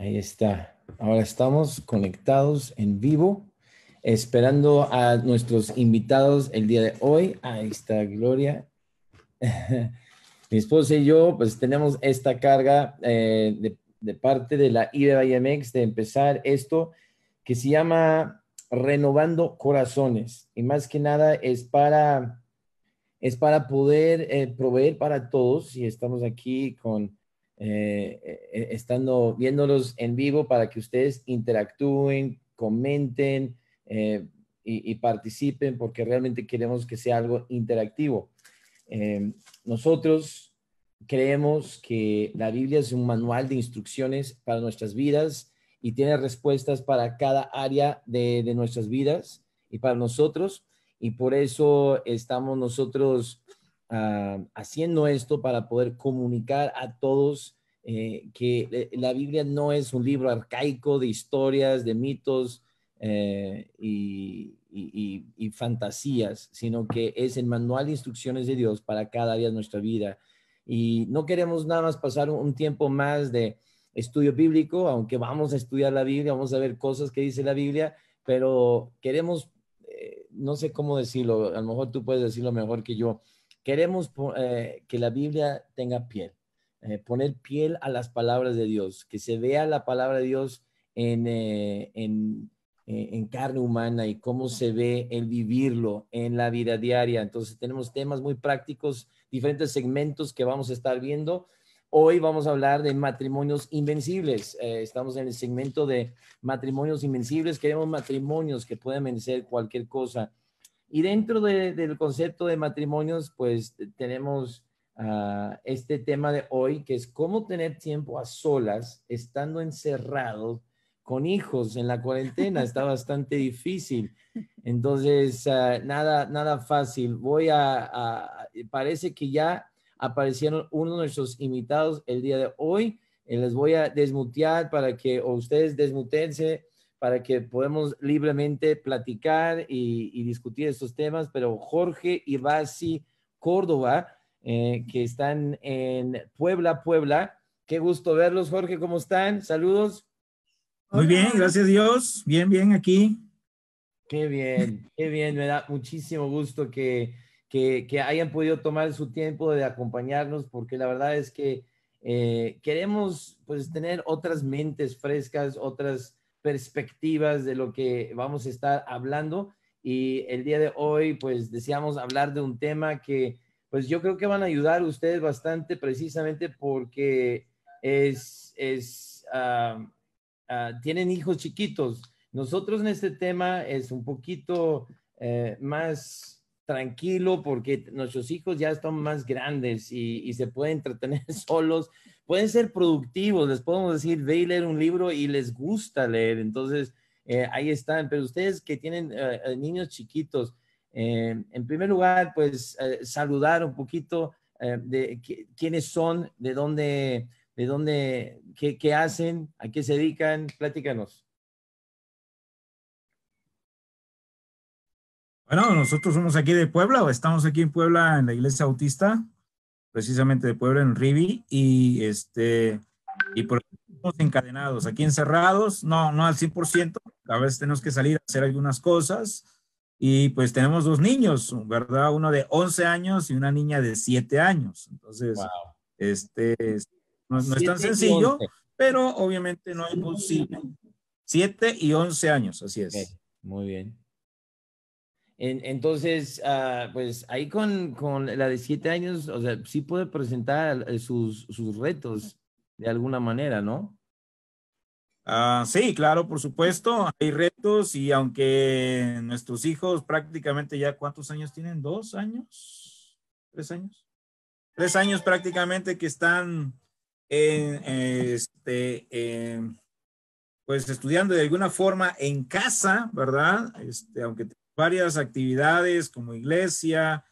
Ahí está. Ahora estamos conectados en vivo, esperando a nuestros invitados el día de hoy. Ahí está Gloria. Mi esposa y yo, pues tenemos esta carga eh, de, parte de la IBMX de empezar esto que se llama Renovando Corazones. Y más que nada es para, es para poder eh, proveer para todos. Y estamos aquí con eh, eh, estando viéndolos en vivo para que ustedes interactúen, comenten eh, y, participen porque realmente queremos que sea algo interactivo. nosotros creemos que la Biblia es un manual de instrucciones para nuestras vidas y tiene respuestas para cada área de nuestras vidas y para nosotros. Y por eso estamos nosotros Ah, haciendo esto para poder comunicar a todos eh, que la Biblia no es un libro arcaico de historias, de mitos eh, y, fantasías, sino que es el manual de instrucciones de Dios para cada día de nuestra vida. Y no queremos nada más pasar un tiempo más de estudio bíblico, aunque vamos a estudiar la Biblia, vamos a ver cosas que dice la Biblia, pero queremos, eh, no sé cómo decirlo, a lo mejor tú puedes decirlo mejor que yo, Queremos eh, que la Biblia tenga piel, eh, poner piel a las palabras de Dios, que se vea la palabra de Dios en, eh, en, en, carne humana y cómo se ve el vivirlo en la vida diaria. Entonces tenemos temas muy prácticos, diferentes segmentos que vamos a estar viendo. Hoy vamos a hablar de matrimonios invencibles. estamos en el segmento de matrimonios invencibles. Queremos matrimonios que puedan vencer cualquier cosa y dentro del concepto de matrimonios, pues tenemos ah, este tema de hoy, que es cómo tener tiempo a solas, estando encerrados con hijos en la cuarentena. Está bastante difícil. Entonces, ah, nada, nada fácil. Voy a, parece que ya aparecieron uno de nuestros invitados el día de hoy. Eh, les voy a desmutear para que ustedes desmutense para que podamos libremente platicar y, discutir estos temas, pero Jorge y Basi Córdoba, eh, que están en Puebla, Puebla. Qué gusto verlos, Jorge, ¿cómo están? Saludos. Muy bien, gracias a Dios. Bien, bien aquí. Qué bien, qué bien. Me da muchísimo gusto que, que, hayan podido tomar su tiempo de acompañarnos, porque la verdad es que eh, queremos pues tener otras mentes frescas, otras perspectivas de lo que vamos a estar hablando. Y el día de hoy, pues deseamos hablar de un tema que, pues yo creo que van a ayudar ustedes bastante precisamente porque es, es, ah, ah, tienen hijos chiquitos. Nosotros en este tema es un poquito eh, más tranquilo porque nuestros hijos ya están más grandes y, y se pueden entretener solos pueden ser productivos, les podemos decir, ve y leer un libro y les gusta leer, entonces eh, ahí están, pero ustedes que tienen eh, eh, niños chiquitos, en primer lugar, pues saludar un poquito de quiénes son, de dónde, de dónde, qué, qué hacen, a qué se dedican, platícanos. Bueno, nosotros somos aquí de Puebla o estamos aquí en Puebla en la iglesia autista precisamente de Puebla en Rivi y este y por estamos encadenados aquí encerrados, no no al 100%, a veces tenemos que salir a hacer algunas cosas y pues tenemos dos niños, ¿verdad? Uno de 11 años y una niña de 7 años. Entonces, este no, es tan sencillo, pero obviamente no es posible. 7 y 11 años, así es. Muy bien entonces, ah, pues ahí con, con, la de siete años, o sea, sí puede presentar eh, sus, sus retos de alguna manera, ¿no? Ah, sí, claro, por supuesto, hay retos y aunque nuestros hijos prácticamente ya, ¿cuántos años tienen? ¿Dos años? ¿Tres años? Tres años prácticamente que están en, este, pues estudiando de alguna forma en casa, ¿verdad? Este, aunque varias actividades como iglesia,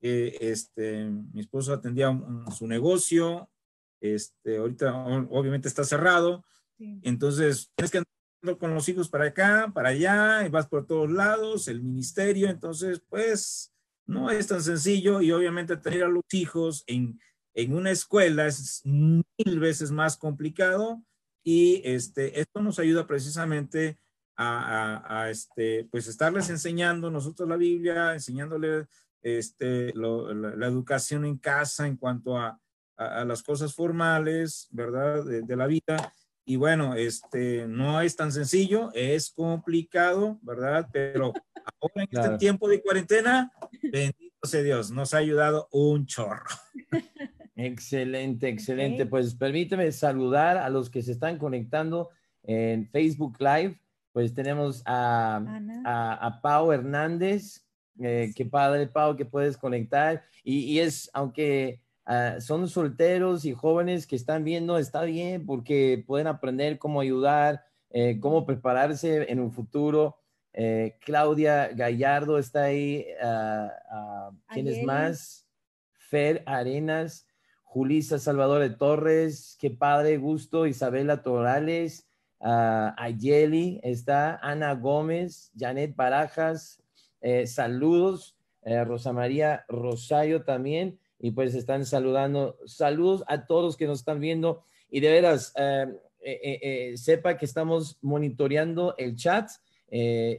eh, este, mi esposo atendía su negocio, este, ahorita obviamente está cerrado, entonces tienes que andar con los hijos para acá, para allá, y vas por todos lados, el ministerio, entonces pues no es tan sencillo y obviamente tener a los hijos en, en una escuela es mil veces más complicado Y este, esto nos ayuda precisamente a, este, pues estarles enseñando nosotros la Biblia, enseñándoles este, la, educación en casa en cuanto a, las cosas formales, ¿verdad? De, la vida. Y bueno, este, no es tan sencillo, es complicado, ¿verdad? Pero ahora en este tiempo de cuarentena, bendito sea Dios, nos ha ayudado un chorro. Excelente, excelente. Pues permíteme saludar a los que se están conectando en Facebook Live. Pues tenemos a, a, Pau Hernández, eh, qué padre, Pau, que puedes conectar. Y, es, aunque ah, son solteros y jóvenes que están viendo, está bien porque pueden aprender cómo ayudar, eh, cómo prepararse en un futuro. Eh, Claudia Gallardo está ahí. Ah, ah, ¿Quién es más? Fer Arenas, Julisa Salvador de Torres, qué padre, gusto, Isabela Torales, uh, Ayeli está, Ana Gómez, Janet Barajas, eh, saludos, eh, Rosa María Rosario también, y pues están saludando, saludos a todos que nos están viendo, y de veras, eh, sepa que estamos monitoreando el chat,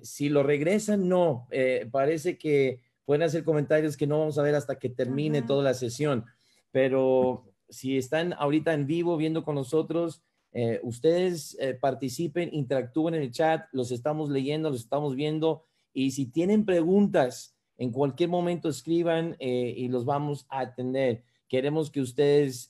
si lo regresan, no, parece que pueden hacer comentarios que no vamos a ver hasta que termine toda la sesión, pero si están ahorita en vivo viendo con nosotros, eh, ustedes eh, participen, interactúen en el chat, los estamos leyendo, los estamos viendo y si tienen preguntas, en cualquier momento escriban eh, y los vamos a atender. Queremos que ustedes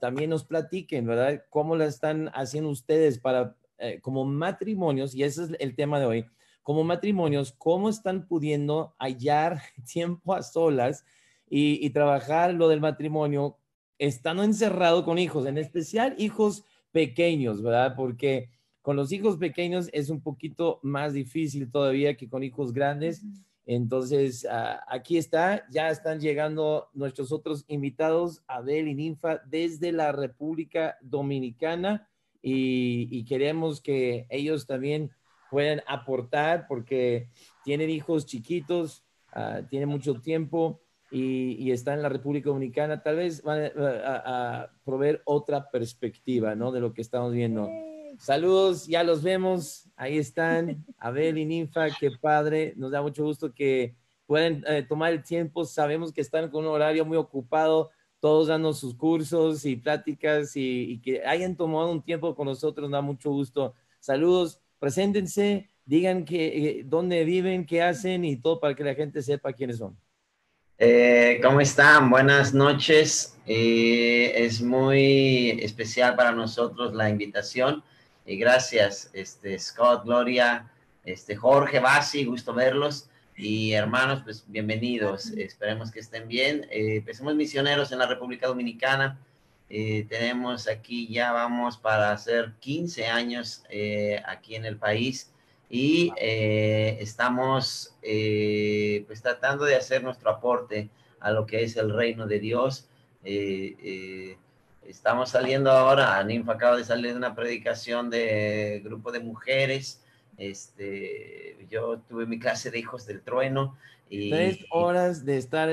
también nos platiquen, ¿verdad? ¿Cómo la están haciendo ustedes para, como matrimonios? Y ese es el tema de hoy. Como matrimonios, ¿cómo están pudiendo hallar tiempo a solas y, y trabajar lo del matrimonio estando encerrado con hijos, en especial hijos pequeños, ¿verdad? Porque con los hijos pequeños es un poquito más difícil todavía que con hijos grandes. Entonces, ah, aquí está, ya están llegando nuestros otros invitados, Abel y Ninfa, desde la República Dominicana y, queremos que ellos también puedan aportar porque tienen hijos chiquitos, uh, tienen mucho tiempo y, está en la República Dominicana, tal vez van a, proveer otra perspectiva, ¿no? De lo que estamos viendo. Saludos, ya los vemos, ahí están, Abel y Ninfa, qué padre, nos da mucho gusto que pueden eh, tomar el tiempo, sabemos que están con un horario muy ocupado, todos dando sus cursos y pláticas y, que hayan tomado un tiempo con nosotros, nos da mucho gusto. Saludos, preséntense, digan que, eh, dónde viven, qué hacen y todo para que la gente sepa quiénes son. Eh, ¿Cómo están? Buenas noches. Eh, es muy especial para nosotros la invitación y gracias, este, Scott, Gloria, este, Jorge, Basi, gusto verlos. Y hermanos, pues bienvenidos. Esperemos que estén bien. Eh, pues, somos misioneros en la República Dominicana. Eh, tenemos aquí ya vamos para hacer 15 años aquí en el país y eh, estamos eh, pues tratando de hacer nuestro aporte a lo que es el reino de Dios. Eh, estamos saliendo ahora, Ninfa acaba de salir de una predicación de grupo de mujeres. Este, yo tuve mi clase de hijos del trueno. Y, Tres horas de estar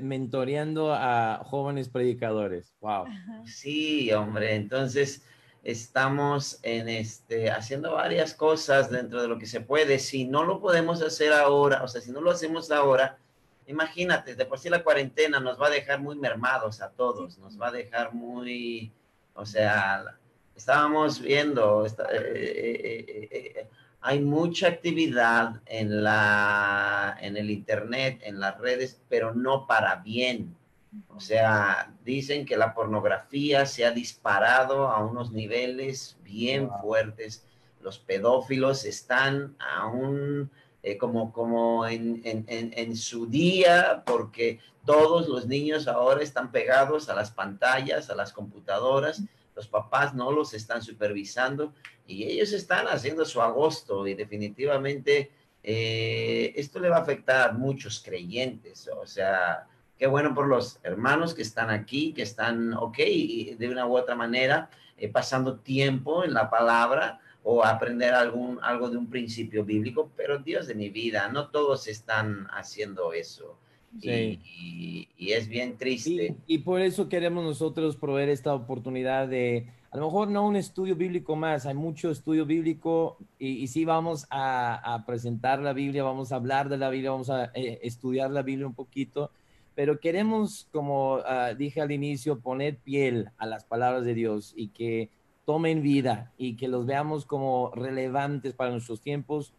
mentoreando a jóvenes predicadores. Wow. Sí, hombre. Entonces, estamos en este, haciendo varias cosas dentro de lo que se puede. Si no lo podemos hacer ahora, o sea, si no lo hacemos ahora, imagínate, de por sí la cuarentena nos va a dejar muy mermados a todos, nos va a dejar muy, o sea, estábamos viendo, eh, eh, eh, hay mucha actividad en, la, en el Internet, en las redes, pero no para bien o sea, dicen que la pornografía se ha disparado a unos niveles bien fuertes. Los pedófilos están aún eh, como, como en, en, en, su día, porque todos los niños ahora están pegados a las pantallas, a las computadoras. Los papás no los están supervisando y ellos están haciendo su agosto y definitivamente eh, esto le va a afectar a muchos creyentes. O sea, qué bueno por los hermanos que están aquí, que están, ok, de una u otra manera, eh, pasando tiempo en la palabra o aprender algún, algo de un principio bíblico, pero Dios de mi vida, no todos están haciendo eso. Y, es bien triste. Y, por eso queremos nosotros proveer esta oportunidad de, a lo mejor no un estudio bíblico más, hay mucho estudio bíblico y, sí vamos a, presentar la Biblia, vamos a hablar de la Biblia, vamos a eh, estudiar la Biblia un poquito, pero queremos, como ah, dije al inicio, poner piel a las palabras de Dios y que tomen vida y que los veamos como relevantes para nuestros tiempos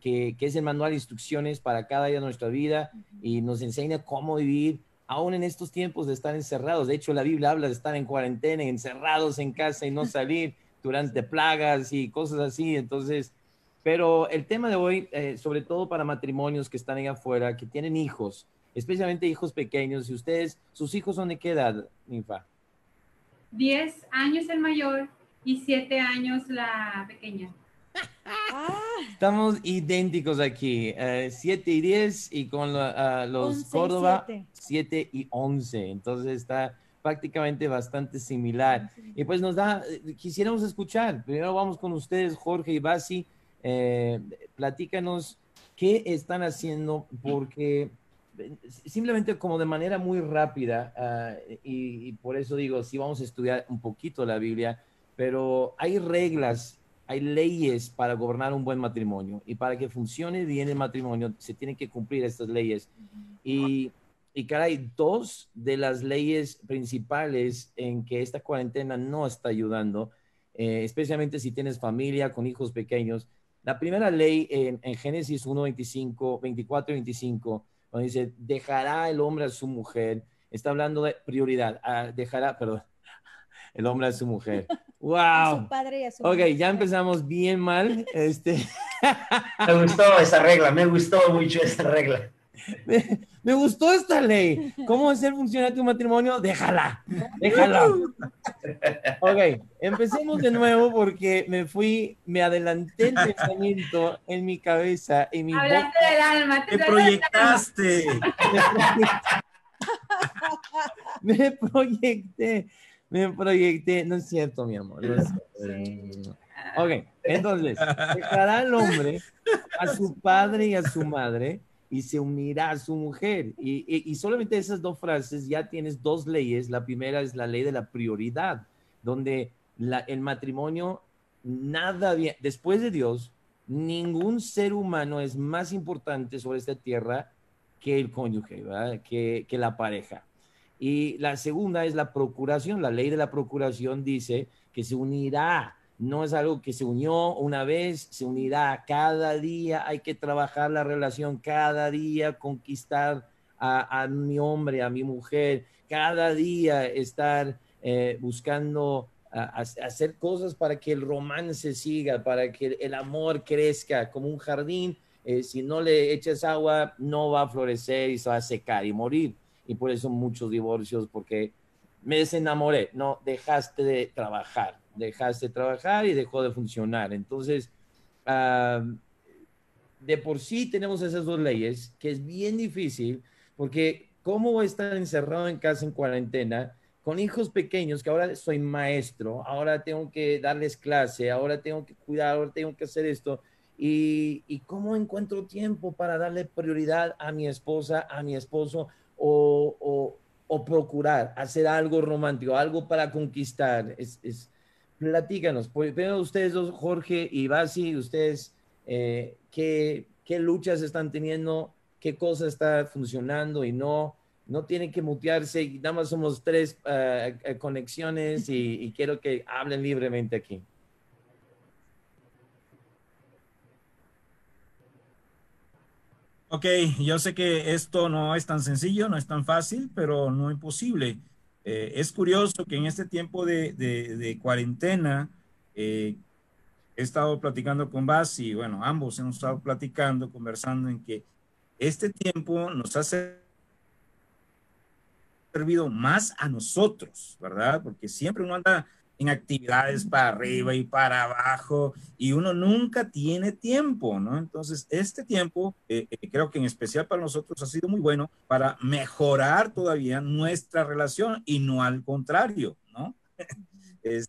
que, es el manual de instrucciones para cada día de nuestra vida y nos enseña cómo vivir aún en estos tiempos de estar encerrados. De hecho, la Biblia habla de estar en cuarentena, encerrados en casa y no salir durante plagas y cosas así. Entonces, pero el tema de hoy, eh, sobre todo para matrimonios que están ahí afuera, que tienen hijos, especialmente hijos pequeños, y ustedes, sus hijos son de qué edad, Ninfa? Diez años el mayor y siete años la pequeña. Estamos idénticos aquí, 7 eh, y 10 y con los Córdoba 7 y 11, entonces está prácticamente bastante similar. Y pues nos da, eh, quisiéramos escuchar, primero vamos con ustedes, Jorge y Basi, eh, platícanos qué están haciendo porque simplemente como de manera muy rápida, ah, y, y, por eso digo, sí vamos a estudiar un poquito la Biblia, pero hay reglas hay leyes para gobernar un buen matrimonio y para que funcione bien el matrimonio se tienen que cumplir estas leyes. Y, y caray, dos de las leyes principales en que esta cuarentena no está ayudando, eh, especialmente si tienes familia con hijos pequeños. La primera ley en, Génesis 1, 25, 24 y 25, cuando dice, dejará el hombre a su mujer, está hablando de prioridad, ah, dejará, perdón, el hombre a su mujer. ¡Wow! ok, ya empezamos bien mal. Este... Me gustó esa regla, me gustó mucho esa regla. Me, gustó esta ley. ¿Cómo hacer funcionar tu matrimonio? Déjala, déjala. Ok, empecemos de nuevo porque me fui, me adelanté el pensamiento en mi cabeza. En mi Hablaste del alma. Te, proyectaste. me proyecté me proyecté, no es cierto, mi amor. Ok, entonces, dejará al hombre a su padre y a su madre y se unirá a su mujer. Y, y, solamente esas dos frases ya tienes dos leyes. La primera es la ley de la prioridad, donde la, el matrimonio, nada bien, después de Dios, ningún ser humano es más importante sobre esta tierra que el cónyuge, Que, que la pareja. Y la segunda es la procuración. La ley de la procuración dice que se unirá. No es algo que se unió una vez, se unirá cada día. Hay que trabajar la relación cada día, conquistar a, mi hombre, a mi mujer, cada día estar eh, buscando hacer cosas para que el romance siga, para que el amor crezca como un jardín. Eh, si no le echas agua, no va a florecer y se va a secar y morir y por eso muchos divorcios, porque me desenamoré, no, dejaste de trabajar, dejaste de trabajar y dejó de funcionar. Entonces, de por sí tenemos esas dos leyes, que es bien difícil, porque ¿cómo voy estar encerrado en casa en cuarentena? con hijos pequeños, que ahora soy maestro, ahora tengo que darles clase, ahora tengo que cuidar, ahora tengo que hacer esto. Y, y, cómo encuentro tiempo para darle prioridad a mi esposa, a mi esposo, o, procurar hacer algo romántico, algo para conquistar. Es, platícanos, pues, primero ustedes dos, Jorge y Basi, ustedes, eh, ¿qué, ¿qué, luchas están teniendo? ¿Qué cosa está funcionando y no? No tienen que mutearse, nada más somos tres eh, conexiones y quiero que hablen libremente aquí. Ok, yo sé que esto no es tan sencillo, no es tan fácil, pero no imposible. Eh, es curioso que en este tiempo de, cuarentena eh, he estado platicando con Basi, bueno, ambos hemos estado platicando, conversando en que este tiempo nos ha servido más a nosotros, ¿verdad? Porque siempre uno anda en actividades para arriba y para abajo y uno nunca tiene tiempo, ¿no? Entonces, este tiempo eh, eh, creo que en especial para nosotros ha sido muy bueno para mejorar todavía nuestra relación y no al contrario, ¿no? es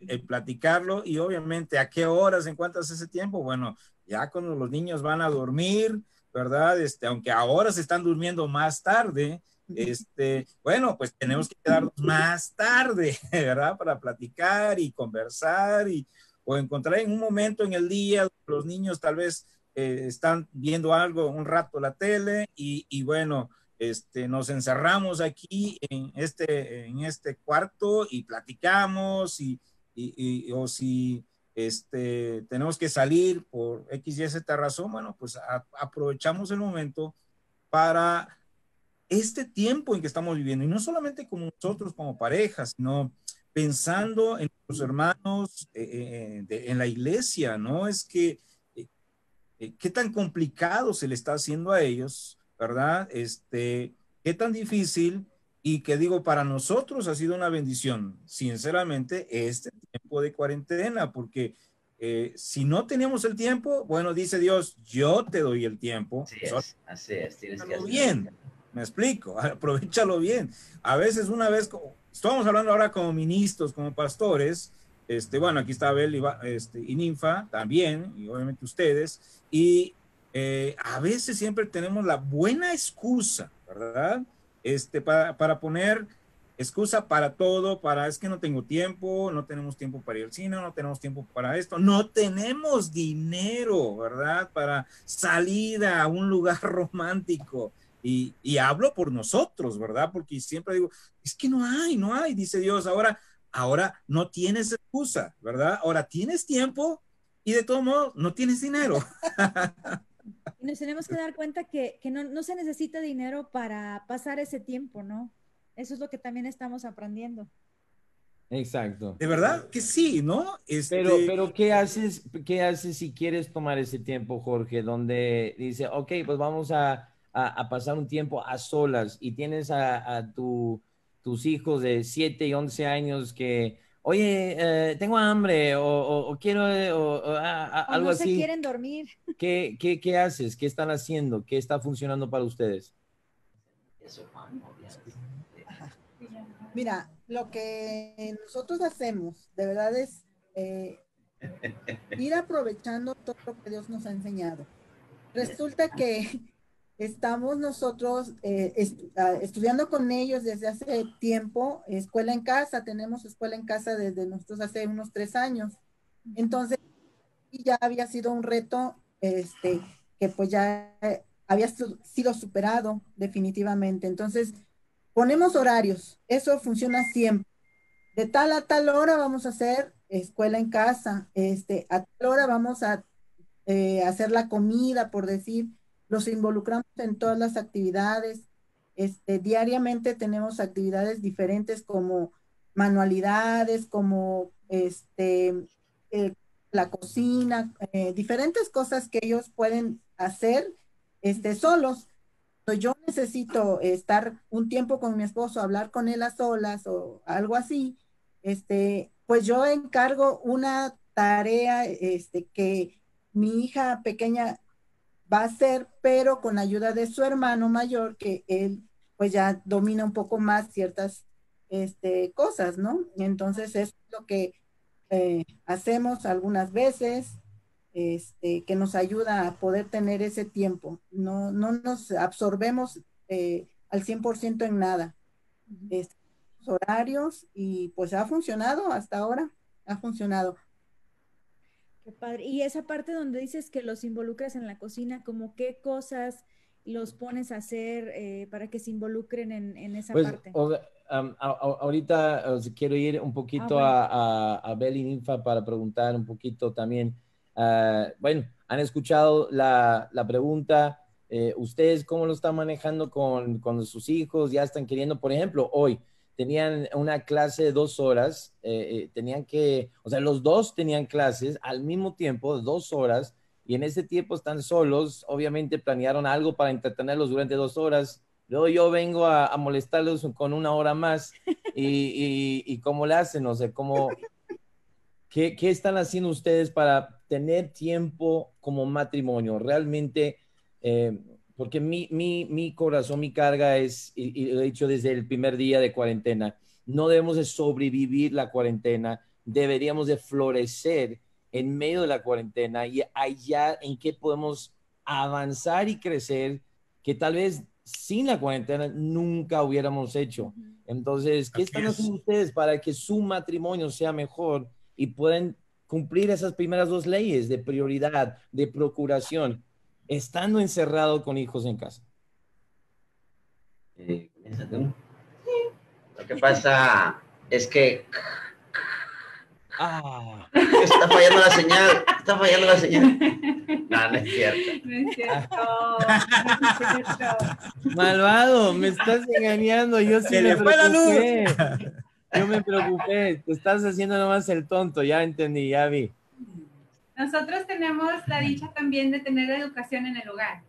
el platicarlo y obviamente a qué horas encuentras ese tiempo, bueno, ya cuando los niños van a dormir, ¿verdad? Este, aunque ahora se están durmiendo más tarde, este, bueno, pues tenemos que quedarnos más tarde, ¿verdad? Para platicar y conversar y, o encontrar en un momento en el día, los niños tal vez eh, están viendo algo un rato la tele y, y, bueno, este, nos encerramos aquí en este, en este cuarto y platicamos y, y, o si este, tenemos que salir por X, Y, Z razón, bueno, pues aprovechamos el momento para este tiempo en que estamos viviendo, y no solamente como nosotros como parejas, sino pensando en los hermanos eh, eh, en la iglesia, ¿no? Es que eh, qué tan complicado se le está haciendo a ellos, ¿verdad? Este, qué tan difícil y que digo, para nosotros ha sido una bendición, sinceramente, este tiempo de cuarentena, porque si no teníamos el tiempo, bueno, dice Dios, yo te doy el tiempo. Así es, así es, tienes que bien. Me explico, aprovechalo bien. A veces una vez, estamos hablando ahora como ministros, como pastores, este, bueno, aquí está Abel y, este, Ninfa también, y obviamente ustedes, y eh, a veces siempre tenemos la buena excusa, ¿verdad? Este, para, para poner excusa para todo, para es que no tengo tiempo, no tenemos tiempo para ir al cine, no tenemos tiempo para esto, no tenemos dinero, ¿verdad? Para salir a un lugar romántico. Y, hablo por nosotros, ¿verdad? Porque siempre digo, es que no hay, no hay, dice Dios. Ahora, ahora no tienes excusa, ¿verdad? Ahora tienes tiempo y de todo modo no tienes dinero. y nos tenemos que dar cuenta que, no, se necesita dinero para pasar ese tiempo, ¿no? Eso es lo que también estamos aprendiendo. Exacto. De verdad que sí, ¿no? Este... Pero, pero ¿qué haces, ¿qué haces si quieres tomar ese tiempo, Jorge? Donde dice, ok, pues vamos a a, pasar un tiempo a solas y tienes a, tus hijos de 7 y 11 años que, oye, eh, tengo hambre o, quiero eh, o, algo no se así. quieren dormir. ¿Qué, qué, qué haces? ¿Qué están haciendo? ¿Qué está funcionando para ustedes? Mira, lo que nosotros hacemos, de verdad es eh, ir aprovechando todo lo que Dios nos ha enseñado. Resulta que Estamos nosotros eh, ah, estudiando con ellos desde hace tiempo, escuela en casa, tenemos escuela en casa desde nosotros hace unos tres años. Entonces, ya había sido un reto este, que pues ya había sido superado definitivamente. Entonces, ponemos horarios, eso funciona siempre. De tal a tal hora vamos a hacer escuela en casa, este, a tal hora vamos a eh, hacer la comida, por decir, los involucramos en todas las actividades. Este, diariamente tenemos actividades diferentes como manualidades, como este, la cocina, eh, diferentes cosas que ellos pueden hacer este, solos. Yo necesito estar un tiempo con mi esposo, hablar con él a solas o algo así. Este, pues yo encargo una tarea este, que mi hija pequeña va a ser, pero con ayuda de su hermano mayor, que él pues ya domina un poco más ciertas este, cosas, ¿no? Entonces es lo que eh, hacemos algunas veces, este, que nos ayuda a poder tener ese tiempo. No, no nos absorbemos eh, al 100% en nada. Este, horarios y pues ha funcionado hasta ahora, ha funcionado. Qué padre. Y esa parte donde dices que los involucras en la cocina, como qué cosas los pones a hacer eh, para que se involucren en, esa pues, parte. ahorita quiero ir un poquito ah, a, a, Bel y Ninfa para preguntar un poquito también. Ah, bueno, han escuchado la, la pregunta. Eh, ¿Ustedes cómo lo están manejando con, con sus hijos? ¿Ya están queriendo, por ejemplo, hoy? Tenían una clase de dos horas, eh, eh, tenían que, o sea, los dos tenían clases al mismo tiempo, dos horas, y en ese tiempo están solos, obviamente planearon algo para entretenerlos durante dos horas, luego yo vengo a, molestarlos con una hora más, y, y, cómo le hacen, o sea, cómo, ¿qué, ¿qué están haciendo ustedes para tener tiempo como matrimonio? Realmente... Eh, porque mi, mi, mi corazón, mi carga es, y, lo he dicho desde el primer día de cuarentena, no debemos de sobrevivir la cuarentena, deberíamos de florecer en medio de la cuarentena y allá en qué podemos avanzar y crecer que tal vez sin la cuarentena nunca hubiéramos hecho. Entonces, ¿qué están haciendo ustedes para que su matrimonio sea mejor y puedan cumplir esas primeras dos leyes de prioridad, de procuración, estando encerrado con hijos en casa? Eh, Lo que pasa es que Ah. Está fallando la señal. Está fallando la señal. No, no es cierto. No es cierto. No es cierto. Malvado, me estás engañando. Yo sí Se me le fue la luz. preocupé. Yo me preocupé. Te estás haciendo nomás el tonto. Ya entendí, ya vi. Nosotros tenemos la dicha también de tener educación en el hogar.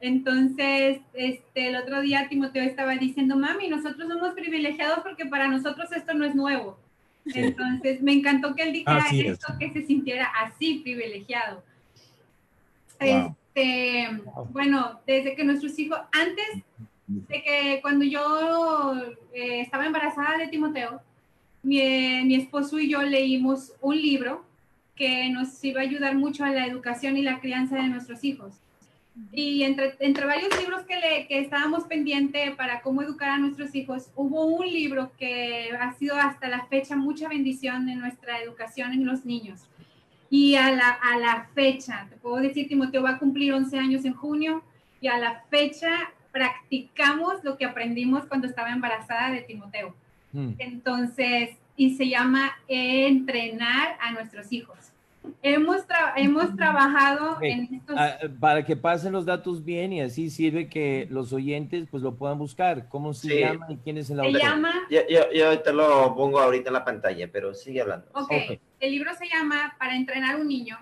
Entonces, este, el otro día Timoteo estaba diciendo, mami, nosotros somos privilegiados porque para nosotros esto no es nuevo. Entonces, me encantó que él dijera Así es. esto, que se sintiera así privilegiado. Wow. Este, bueno, desde que nuestros hijos, antes de que cuando yo eh, estaba embarazada de Timoteo, mi, eh, mi esposo y yo leímos un libro que nos iba a ayudar mucho a la educación y la crianza de nuestros hijos. Y entre, entre varios libros que, le, que estábamos pendientes para cómo educar a nuestros hijos, hubo un libro que ha sido hasta la fecha mucha bendición en nuestra educación en los niños. Y a la, a la fecha, te puedo decir, Timoteo va a cumplir 11 años en junio y a la fecha practicamos lo que aprendimos cuando estaba embarazada de Timoteo. Mm. Entonces, y se llama entrenar a nuestros hijos. Hemos, tra- hemos trabajado Ok. en estos... Ah, para que pasen los datos bien y así sirve que los oyentes pues lo puedan buscar. ¿Cómo se Sí. llama y quién es el se autor? llama, Yo, yo, yo te lo pongo ahorita en la pantalla, pero sigue hablando. ok, Ok. el libro se llama Para entrenar un niño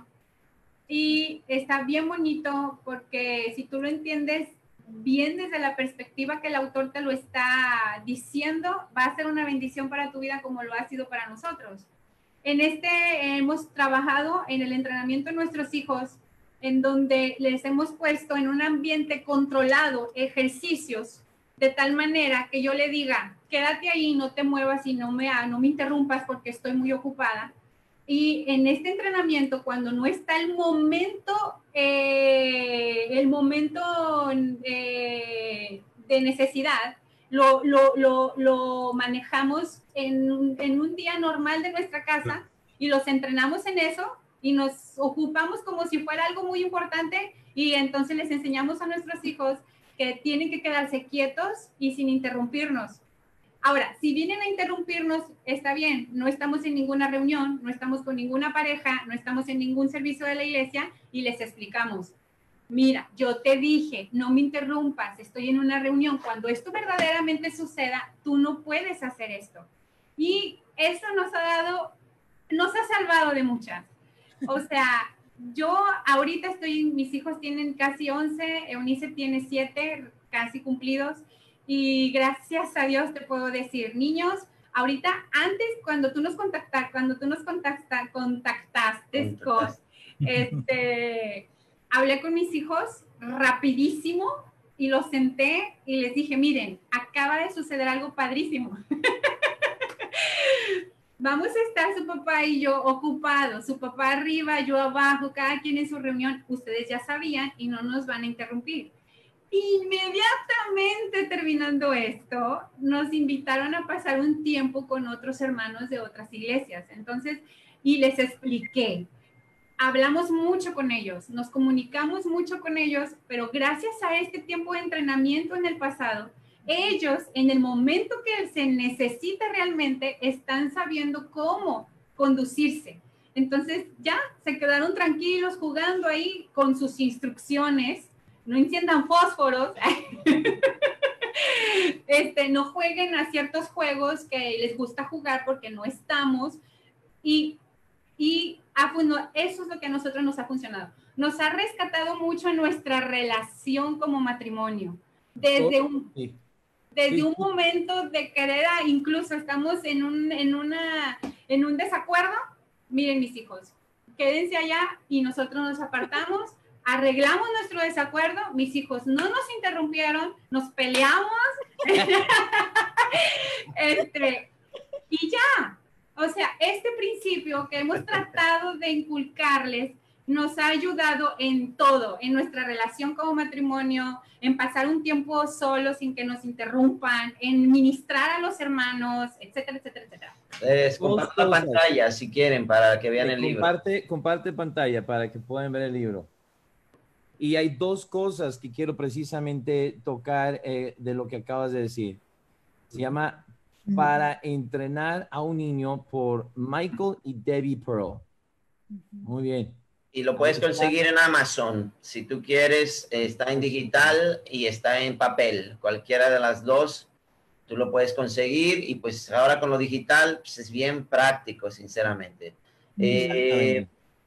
y está bien bonito porque si tú lo entiendes bien desde la perspectiva que el autor te lo está diciendo, va a ser una bendición para tu vida como lo ha sido para nosotros. En este hemos trabajado en el entrenamiento de nuestros hijos, en donde les hemos puesto en un ambiente controlado ejercicios de tal manera que yo le diga, quédate ahí, no te muevas y no me, no me interrumpas porque estoy muy ocupada. Y en este entrenamiento, cuando no está el momento, eh, el momento eh, de necesidad, lo, lo, lo, lo manejamos en, en un día normal de nuestra casa y los entrenamos en eso y nos ocupamos como si fuera algo muy importante y entonces les enseñamos a nuestros hijos que tienen que quedarse quietos y sin interrumpirnos. Ahora, si vienen a interrumpirnos, está bien, no estamos en ninguna reunión, no estamos con ninguna pareja, no estamos en ningún servicio de la iglesia y les explicamos, mira, yo te dije, no me interrumpas, estoy en una reunión, cuando esto verdaderamente suceda, tú no puedes hacer esto. Y eso nos ha dado, nos ha salvado de muchas. O sea, yo ahorita estoy, mis hijos tienen casi 11, Eunice tiene 7, casi cumplidos, y gracias a Dios te puedo decir, niños, ahorita antes cuando tú nos contactaste, cuando tú nos contacta, contactaste con, este, hablé con mis hijos rapidísimo y los senté y les dije, miren, acaba de suceder algo padrísimo. Vamos a estar su papá y yo ocupados, su papá arriba, yo abajo, cada quien en su reunión. Ustedes ya sabían y no nos van a interrumpir. Inmediatamente terminando esto, nos invitaron a pasar un tiempo con otros hermanos de otras iglesias. Entonces, y les expliqué, hablamos mucho con ellos, nos comunicamos mucho con ellos, pero gracias a este tiempo de entrenamiento en el pasado, ellos en el momento que se necesita realmente están sabiendo cómo conducirse. Entonces ya se quedaron tranquilos jugando ahí con sus instrucciones. No enciendan fósforos, este, no jueguen a ciertos juegos que les gusta jugar porque no estamos. Y, y fun- eso es lo que a nosotros nos ha funcionado. Nos ha rescatado mucho nuestra relación como matrimonio. Desde un, desde un momento de querer, incluso estamos en un, en, una, en un desacuerdo, miren mis hijos, quédense allá y nosotros nos apartamos, arreglamos nuestro desacuerdo, mis hijos no nos interrumpieron, nos peleamos, este, y ya. O sea, este principio que hemos tratado de inculcarles nos ha ayudado en todo, en nuestra relación como matrimonio, en pasar un tiempo solo sin que nos interrumpan, en ministrar a los hermanos, etcétera, etcétera, etcétera. Les la pantalla si quieren para que vean el comparte, libro. Comparte pantalla para que puedan ver el libro. Y hay dos cosas que quiero precisamente tocar eh, de lo que acabas de decir. Se llama Para entrenar a un niño por Michael y Debbie Pearl. Muy bien. Y lo puedes conseguir en Amazon. Si tú quieres, está en digital y está en papel. Cualquiera de las dos, tú lo puedes conseguir. Y pues ahora con lo digital, pues es bien práctico, sinceramente. Eh,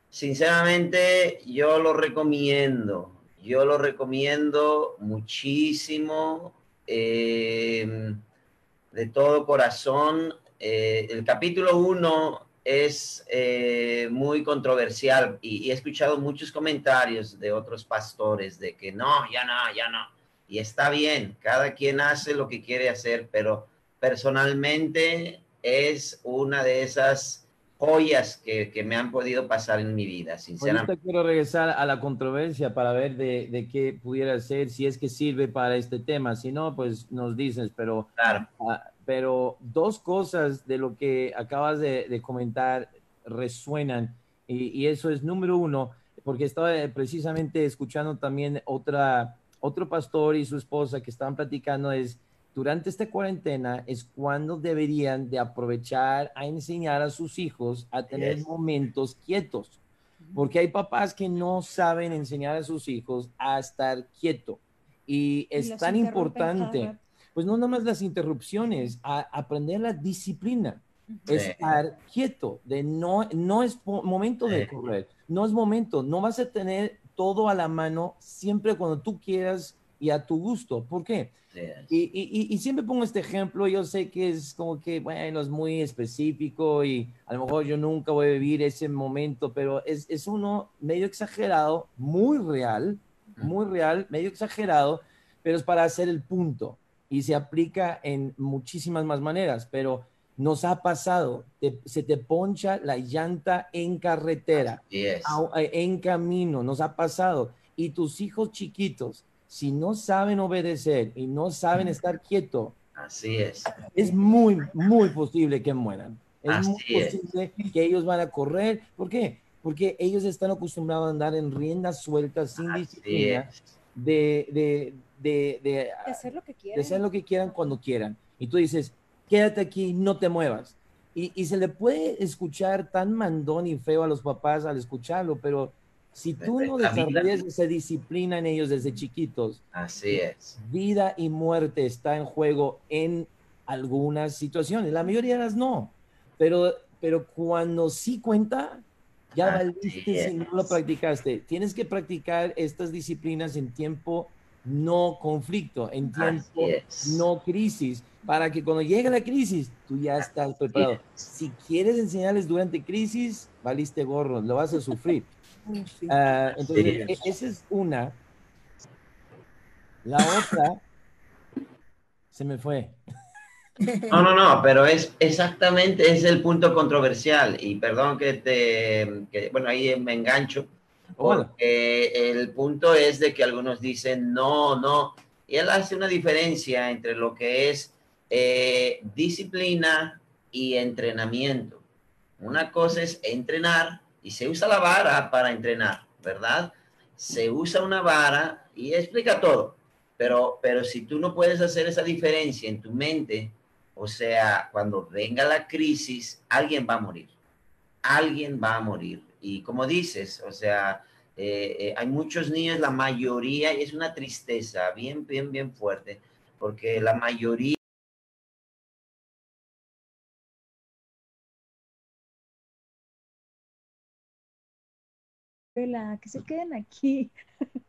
sinceramente, yo lo recomiendo. Yo lo recomiendo muchísimo. Eh, de todo corazón. Eh, el capítulo 1 es eh, muy controversial y, he escuchado muchos comentarios de otros pastores de que no, ya no, ya no. Y está bien, cada quien hace lo que quiere hacer, pero personalmente es una de esas joyas que, que me han podido pasar en mi vida, sinceramente. Ahorita quiero regresar a la controversia para ver de, de, qué pudiera ser, si es que sirve para este tema. Si no, pues nos dices, pero claro. Ah, pero dos cosas de lo que acabas de, comentar resuenan y, eso es número uno, porque estaba precisamente escuchando también otra, otro pastor y su esposa que estaban platicando es, durante esta cuarentena es cuando deberían de aprovechar a enseñar a sus hijos a tener momentos quietos, porque hay papás que no saben enseñar a sus hijos a estar quieto. Y es tan importante pues no nomás las interrupciones, a aprender la disciplina, estar quieto, de no, no es momento de correr, no es momento, no vas a tener todo a la mano siempre cuando tú quieras y a tu gusto. ¿Por qué? Y, siempre pongo este ejemplo, yo sé que es como que, bueno, es muy específico y a lo mejor yo nunca voy a vivir ese momento, pero es, es uno medio exagerado, muy real, muy real, medio exagerado, pero es para hacer el punto y se aplica en muchísimas más maneras, pero nos ha pasado, se te poncha la llanta en carretera, eh, en camino, nos ha pasado. Y tus hijos chiquitos, si no saben obedecer y no saben estar quietos, Así es. Es muy, muy posible que mueran. Es muy posible que ellos van a correr. ¿Por qué? Porque ellos están acostumbrados a andar en riendas sueltas, sin disciplina, de, de, hacer lo que quieran. De hacer lo que quieran cuando quieran. Y tú dices, quédate aquí, no te muevas. Y, y, se le puede escuchar tan mandón y feo a los papás al escucharlo, pero si tú no desarrollas esa disciplina en ellos desde chiquitos, así es. Vida y muerte está en juego en algunas situaciones, la mayoría de las no, pero, pero cuando sí cuenta, ya valiste si no lo practicaste. Tienes que practicar estas disciplinas en tiempo no conflicto, en tiempo no crisis, para que cuando llegue la crisis, tú ya estás preparado. Si quieres enseñarles durante crisis, valiste gorro, lo vas a sufrir. Ah, entonces, e, esa es una. La otra, se me fue. No, no, no, pero es exactamente, es el punto controversial. Y perdón que te, que, bueno, ahí me engancho porque el punto es de que algunos dicen no, no. Y él hace una diferencia entre lo que es eh, disciplina y entrenamiento. Una cosa es entrenar y se usa la vara para entrenar, ¿verdad? Se usa una vara y explica todo. Pero, pero si tú no puedes hacer esa diferencia en tu mente, o sea, cuando venga la crisis, alguien va a morir. Alguien va a morir y como dices, o sea, eh, eh, hay muchos niños, la mayoría, y es una tristeza bien, bien, bien fuerte, porque la mayoría que se queden aquí.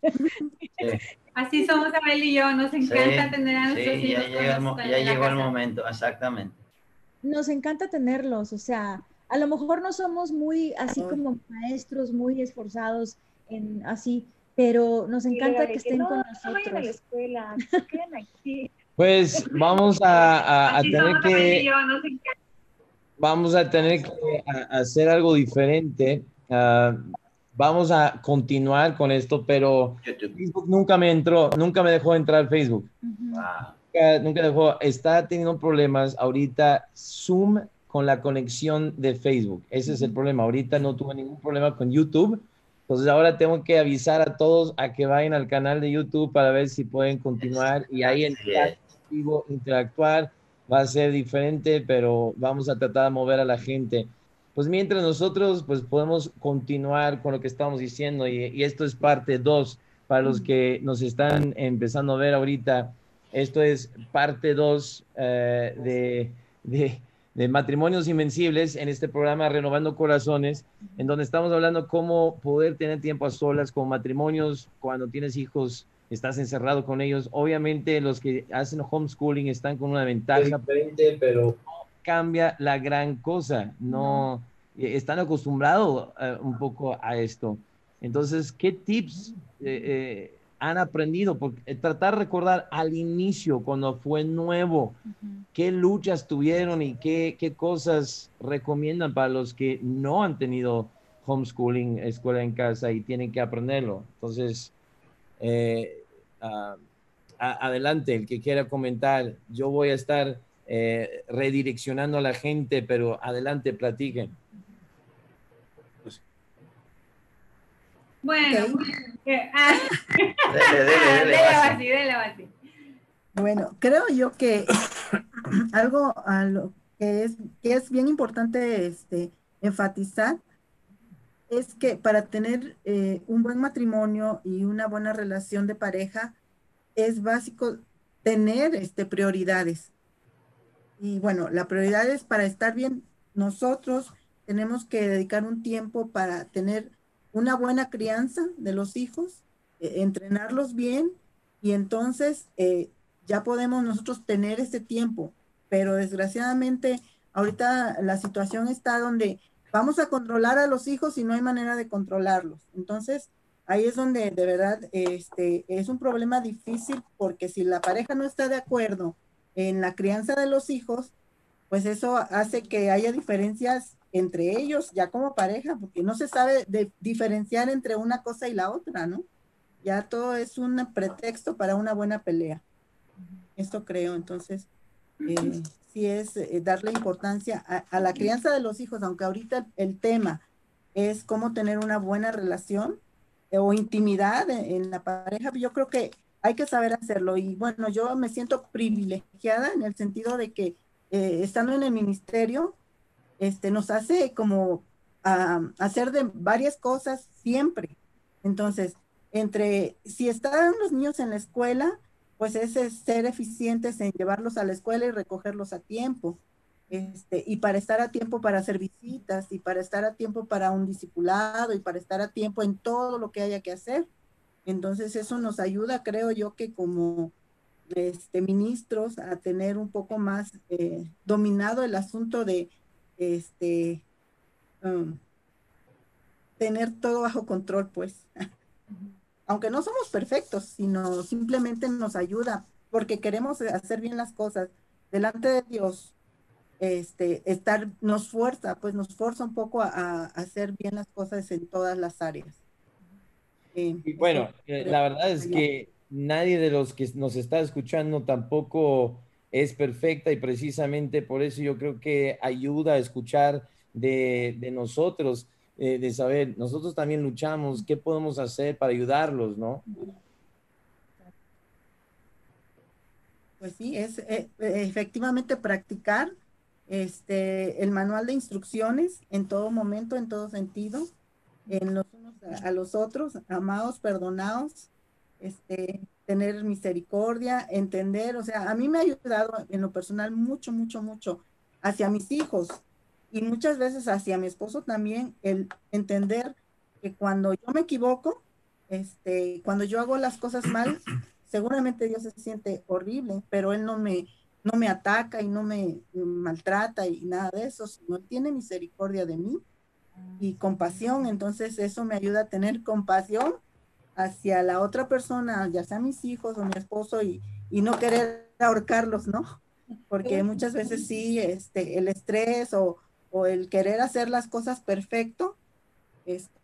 Así somos Abel y yo, nos encanta tener a nuestros sí, Ya, ya llegó el momento, exactamente. Nos encanta tenerlos, o sea, a lo mejor no somos muy así como maestros, muy esforzados en así, pero nos encanta que estén con nosotros. la escuela, Pues vamos a, tener que vamos a tener que hacer algo diferente. Ah, vamos a continuar con esto, pero Facebook nunca me entró, nunca me dejó entrar Facebook. nunca, dejó, está teniendo problemas ahorita Zoom con la conexión de Facebook. Ese es el problema. Ahorita no tuve ningún problema con YouTube. Entonces ahora tengo que avisar a todos a que vayan al canal de YouTube para ver si pueden continuar y ahí entrar, interactuar. Va a ser diferente, pero vamos a tratar de mover a la gente pues mientras nosotros pues podemos continuar con lo que estamos diciendo y, esto es parte 2 para los que nos están empezando a ver ahorita, esto es parte 2 eh, de, de, matrimonios invencibles en este programa Renovando Corazones, en donde estamos hablando cómo poder tener tiempo a solas con matrimonios cuando tienes hijos estás encerrado con ellos. Obviamente los que hacen homeschooling están con una ventaja. Diferente, pero cambia la gran cosa, no eh, están acostumbrados eh, un poco a esto. Entonces, ¿qué tips eh, han aprendido? Porque tratar de recordar al inicio, cuando fue nuevo, qué luchas tuvieron y qué, qué cosas recomiendan para los que no han tenido homeschooling, escuela en casa y tienen que aprenderlo. Entonces, ah, adelante, el que quiera comentar, yo voy a estar eh, redireccionando a la gente, pero adelante, platiquen. Bueno, Bueno, creo yo que algo a lo que es, que es bien importante este, enfatizar es que para tener eh, un buen matrimonio y una buena relación de pareja es básico tener este, prioridades. Y bueno, la prioridad es para estar bien. Nosotros tenemos que dedicar un tiempo para tener una buena crianza de los hijos, e, entrenarlos bien y entonces eh, ya podemos nosotros tener ese tiempo. Pero desgraciadamente ahorita la situación está donde vamos a controlar a los hijos y no hay manera de controlarlos. Entonces ahí es donde de verdad este, es un problema difícil porque si la pareja no está de acuerdo en la crianza de los hijos, pues eso hace que haya diferencias entre ellos ya como pareja, porque no se sabe diferenciar entre una cosa y la otra, ¿no? Ya todo es un pretexto para una buena pelea. Esto creo, entonces, eh, sí es eh, darle importancia a, la crianza de los hijos, aunque ahorita el tema es cómo tener una buena relación eh, o intimidad en la pareja, yo creo que hay que saber hacerlo. Y bueno, yo me siento privilegiada en el sentido de que eh, estando en el ministerio, este, nos hace como hacer de varias cosas siempre. Entonces, entre si están los niños en la escuela, pues es, ser eficientes en llevarlos a la escuela y recogerlos a tiempo. Este, y para estar a tiempo para hacer visitas y para estar a tiempo para un discipulado y para estar a tiempo en todo lo que haya que hacer. Entonces eso nos ayuda, creo yo, que como este, ministros a tener un poco más eh, dominado el asunto de este, um, tener todo bajo control, pues. Aunque no somos perfectos, sino simplemente nos ayuda porque queremos hacer bien las cosas delante de Dios. Este, estar nos fuerza, pues nos fuerza un poco a hacer bien las cosas en todas las áreas y bueno, eh, la verdad es que nadie de los que nos está escuchando tampoco es perfecta y precisamente por eso yo creo que ayuda a escuchar de, nosotros, eh, de saber, nosotros también luchamos, ¿qué podemos hacer para ayudarlos, no? Pues sí, es eh, efectivamente practicar este, el manual de instrucciones en todo momento, en todo sentido, en los a, los otros, amados, perdonados, este, tener misericordia, entender, o sea, a mí me ha ayudado en lo personal mucho, mucho, mucho hacia mis hijos y muchas veces hacia mi esposo también, el entender que cuando yo me equivoco, este, cuando yo hago las cosas mal, seguramente Dios se siente horrible, pero Él no me, no me ataca y no me maltrata y nada de eso, sino tiene misericordia de mí y compasión. Entonces eso me ayuda a tener compasión hacia la otra persona, ya sea mis hijos o mi esposo, y, y no querer ahorcarlos, ¿no? Porque muchas veces sí, este, el estrés o, o el querer hacer las cosas perfecto, este,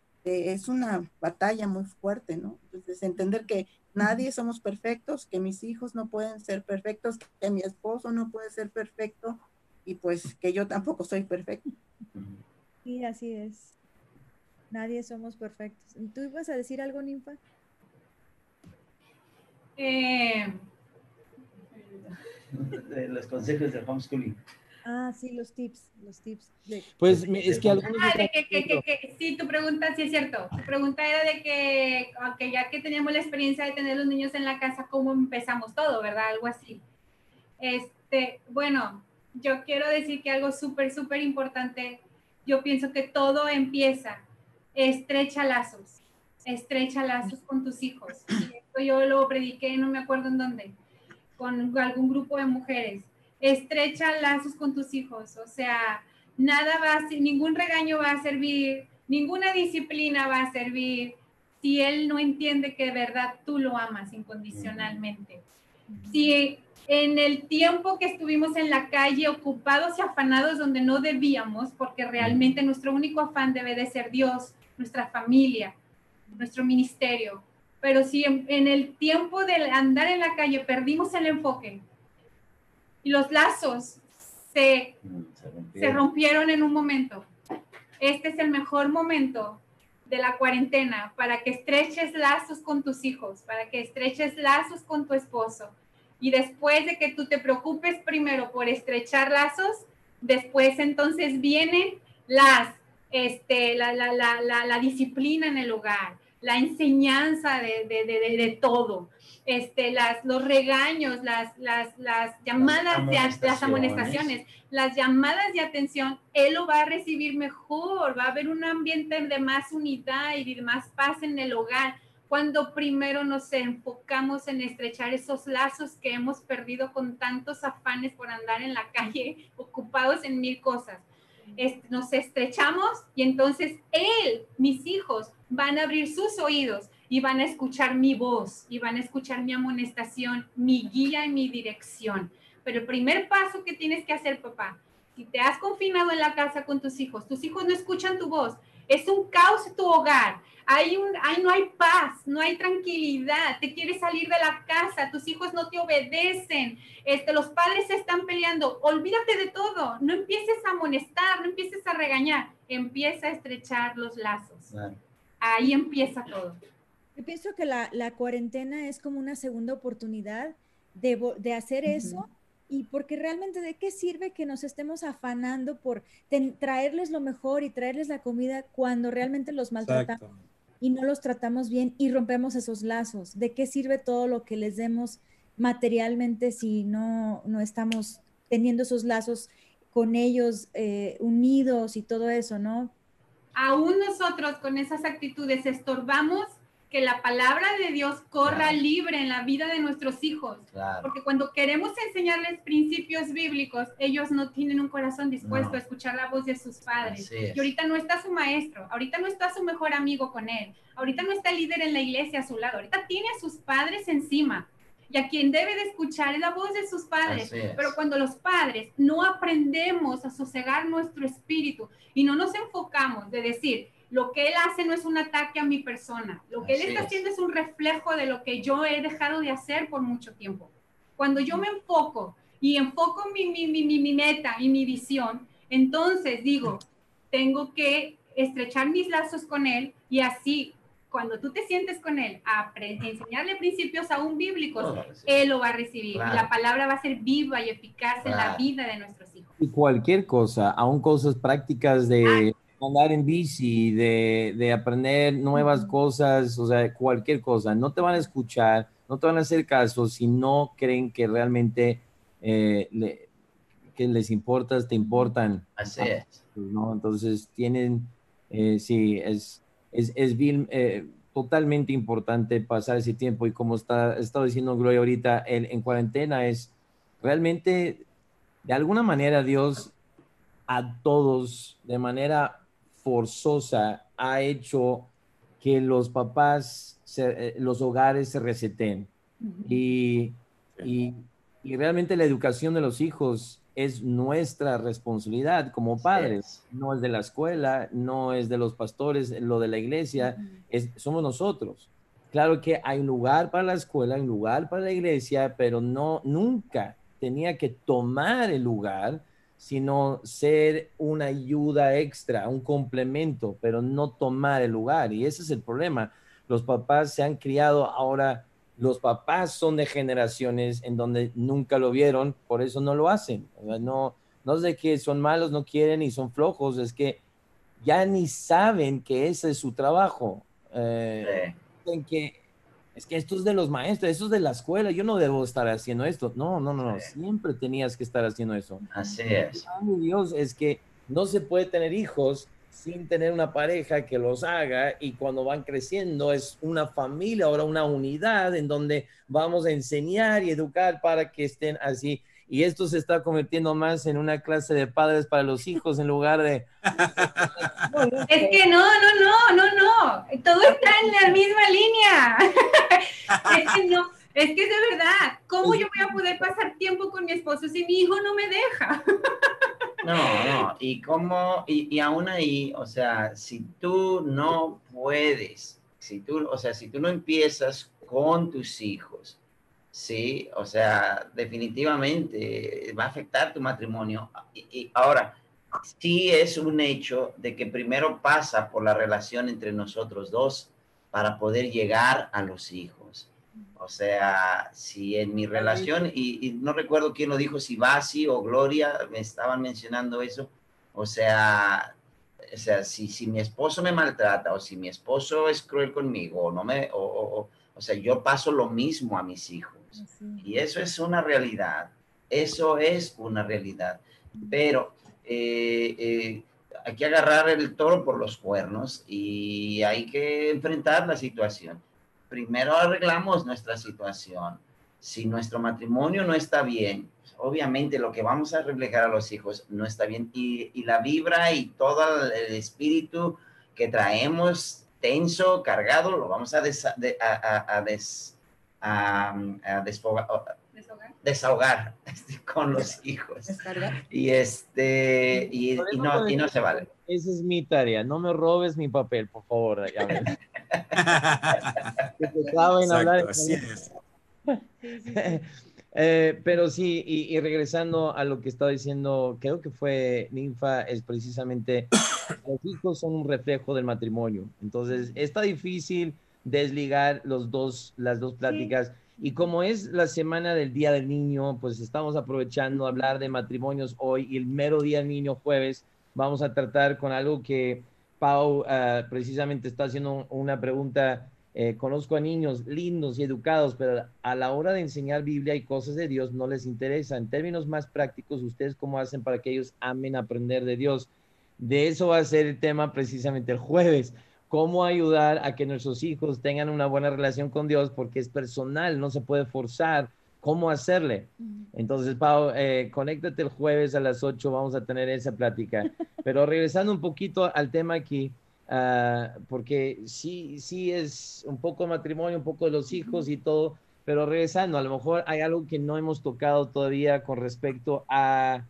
es una batalla muy fuerte, ¿no? Entonces, entender que nadie somos perfectos, que mis hijos no pueden ser perfectos, que mi esposo no puede ser perfecto y pues que yo tampoco soy perfecto. Sí, así es. Nadie somos perfectos. ¿Tú ibas a decir algo, Ninfa? Eh... Los consejos de homeschooling. Ah, sí, los tips, los tips. Pues es que algunos... Ah, de que, que, que, sí, tu pregunta sí es cierto. Tu pregunta era de que, aunque ya que teníamos la experiencia de tener los niños en la casa, ¿cómo empezamos todo, verdad? Algo así. Este, bueno, yo quiero decir que algo súper, súper importante, yo pienso que todo empieza, estrecha lazos, estrecha lazos con tus hijos. yo lo prediqué, no me acuerdo en dónde, con algún grupo de mujeres estrecha lazos con tus hijos, o sea, nada va a, ningún regaño va a servir, ninguna disciplina va a servir si él no entiende que de verdad tú lo amas incondicionalmente. Si en el tiempo que estuvimos en la calle ocupados y afanados donde no debíamos, porque realmente nuestro único afán debe de ser Dios, nuestra familia, nuestro ministerio. Pero si en el tiempo de andar en la calle perdimos el enfoque, y los lazos se, se, rompieron. en un momento. Este es el mejor momento de la cuarentena para que estreches lazos con tus hijos, para que estreches lazos con tu esposo. Y después de que tú te preocupes primero por estrechar lazos, después entonces vienen las, este, la, la, la, la disciplina en el hogar, la enseñanza de, de, de, de todo este, las, los regaños, las, las, las llamadas, las de, las amonestaciones, las llamadas de atención, él lo va a recibir mejor, va a haber un ambiente de más unidad y de más paz en el hogar cuando primero nos enfocamos en estrechar esos lazos que hemos perdido con tantos afanes por andar en la calle, ocupados en mil cosas. nos estrechamos y entonces él, mis hijos, van a abrir sus oídos y van a escuchar mi voz y van a escuchar mi amonestación, mi guía y mi dirección. Pero el primer paso que tienes que hacer, papá, si te has confinado en la casa con tus hijos, tus hijos no escuchan tu voz, es un caos tu hogar, hay un, hay, no hay paz, no hay tranquilidad, te quieres salir de la casa, tus hijos no te obedecen, este, los padres se están peleando, olvídate de todo, no empieces a amonestar, no empieces a regañar, empieza a estrechar los lazos. Ahí empieza todo. Yo pienso que la, la, cuarentena es como una segunda oportunidad de, de hacer eso y porque realmente de qué sirve que nos estemos afanando por traerles lo mejor y traerles la comida cuando realmente los maltratamos y no los tratamos bien y rompemos esos lazos. ¿De qué sirve todo lo que les demos materialmente si no, no estamos teniendo esos lazos con ellos eh, unidos y todo eso, no? Aún nosotros con esas actitudes estorbamos que la palabra de Dios corra libre en la vida de nuestros hijos. Porque cuando queremos enseñarles principios bíblicos, ellos no tienen un corazón dispuesto a escuchar la voz de sus padres. Y ahorita no está su maestro, ahorita no está su mejor amigo con él, ahorita no está el líder en la iglesia a su lado, ahorita tiene a sus padres encima. Y a quien debe de escuchar es la voz de sus padres. Pero cuando los padres no aprendemos a sosegar nuestro espíritu y no nos enfocamos de decir, lo que él hace no es un ataque a mi persona. Lo que él está haciendo es un reflejo de lo que yo he dejado de hacer por mucho tiempo. Cuando yo me enfoco y enfoco mi, mi, mi, mi meta y mi visión, entonces digo, tengo que estrechar mis lazos con él y así cuando tú te sientes con él a enseñarle principios aún bíblicos, él lo va a recibir. La palabra va a ser viva y eficaz en la vida de nuestros hijos. Y cualquier cosa, aún cosas prácticas de... Ah, andar en bici, de, de, aprender nuevas cosas, o sea, cualquier cosa. No te van a escuchar, no te van a hacer caso si no creen que realmente eh, que les importas, te importan. Así es. ¿no? Entonces tienen, eh, sí, es, es, es bien, eh, totalmente importante pasar ese tiempo y como está estado diciendo Gloria ahorita, el, en cuarentena es realmente, de alguna manera Dios a todos de manera forzosa ha hecho que los papás, eh, los hogares se reseten. y, y, realmente la educación de los hijos es nuestra responsabilidad como padres, no es de la escuela, no es de los pastores, lo de la iglesia, es, somos nosotros. Claro que hay un lugar para la escuela, hay un lugar para la iglesia, pero no, nunca tenía que tomar el lugar, sino ser una ayuda extra, un complemento, pero no tomar el lugar. Y ese es el problema. Los papás se han criado ahora los papás son de generaciones en donde nunca lo vieron, por eso no lo hacen. No, no es de que son malos, no quieren y son flojos, es que ya ni saben que ese es su trabajo. Eh, que es que esto es de los maestros, esto es de la escuela, yo no debo estar haciendo esto. No, no, no, no, siempre tenías que estar haciendo eso. Así es. Dios es que no se puede tener hijos sin tener una pareja que los haga y cuando van creciendo es una familia, ahora una unidad en donde vamos a enseñar y educar para que estén así. Y esto se está convirtiendo más en una clase de padres para los hijos en lugar de... Es que no, no, no, no, no. Todo está en la misma línea. Es que no, es que de verdad, ¿cómo yo voy a poder pasar tiempo con mi esposo si mi hijo no me deja? No, no, y cómo, y, y aún ahí, o sea, si tú no puedes, si tú, o sea, si tú no empiezas con tus hijos, sí, o sea, definitivamente va a afectar tu matrimonio. Y, y ahora, sí es un hecho de que primero pasa por la relación entre nosotros dos para poder llegar a los hijos. O sea, si en mi relación, y, no recuerdo quién lo dijo, si Basi o Gloria me estaban mencionando eso, o sea, o sea, si, si mi esposo me maltrata o si mi esposo es cruel conmigo o no me, o, o, sea, yo paso lo mismo a mis hijos. Y eso es una realidad, eso es una realidad. Pero eh, eh, hay que agarrar el toro por los cuernos y hay que enfrentar la situación primero arreglamos nuestra situación. Si nuestro matrimonio no está bien, obviamente lo que vamos a reflejar a los hijos no está bien. Y, la vibra y todo el espíritu que traemos tenso, cargado, lo vamos a, a, desahogar con los hijos. Y este y, no, y no se vale. Esa es mi tarea. No me robes mi papel, por favor. pero sí, y, regresando a lo que estaba diciendo, creo que fue Ninfa, es precisamente, los hijos son un reflejo del matrimonio. Entonces, está difícil desligar los dos, las dos pláticas. Y como es la semana del Día del Niño, pues estamos aprovechando a hablar de matrimonios hoy y el mero Día del Niño jueves, vamos a tratar con algo que Pau ah, precisamente está haciendo una pregunta. Eh, conozco a niños lindos y educados, pero a la hora de enseñar Biblia y cosas de Dios no les interesa. En términos más prácticos, ¿ustedes cómo hacen para que ellos amen aprender de Dios? De eso va a ser el tema precisamente el jueves. ¿Cómo ayudar a que nuestros hijos tengan una buena relación con Dios? Porque es personal, no se puede forzar cómo hacerle. Entonces, Pau, eh, conéctate el jueves a las 8, vamos a tener esa plática. Pero regresando un poquito al tema aquí, ah, porque sí, sí es un poco matrimonio, un poco de los hijos y todo, pero regresando, a lo mejor hay algo que no hemos tocado todavía con respecto a,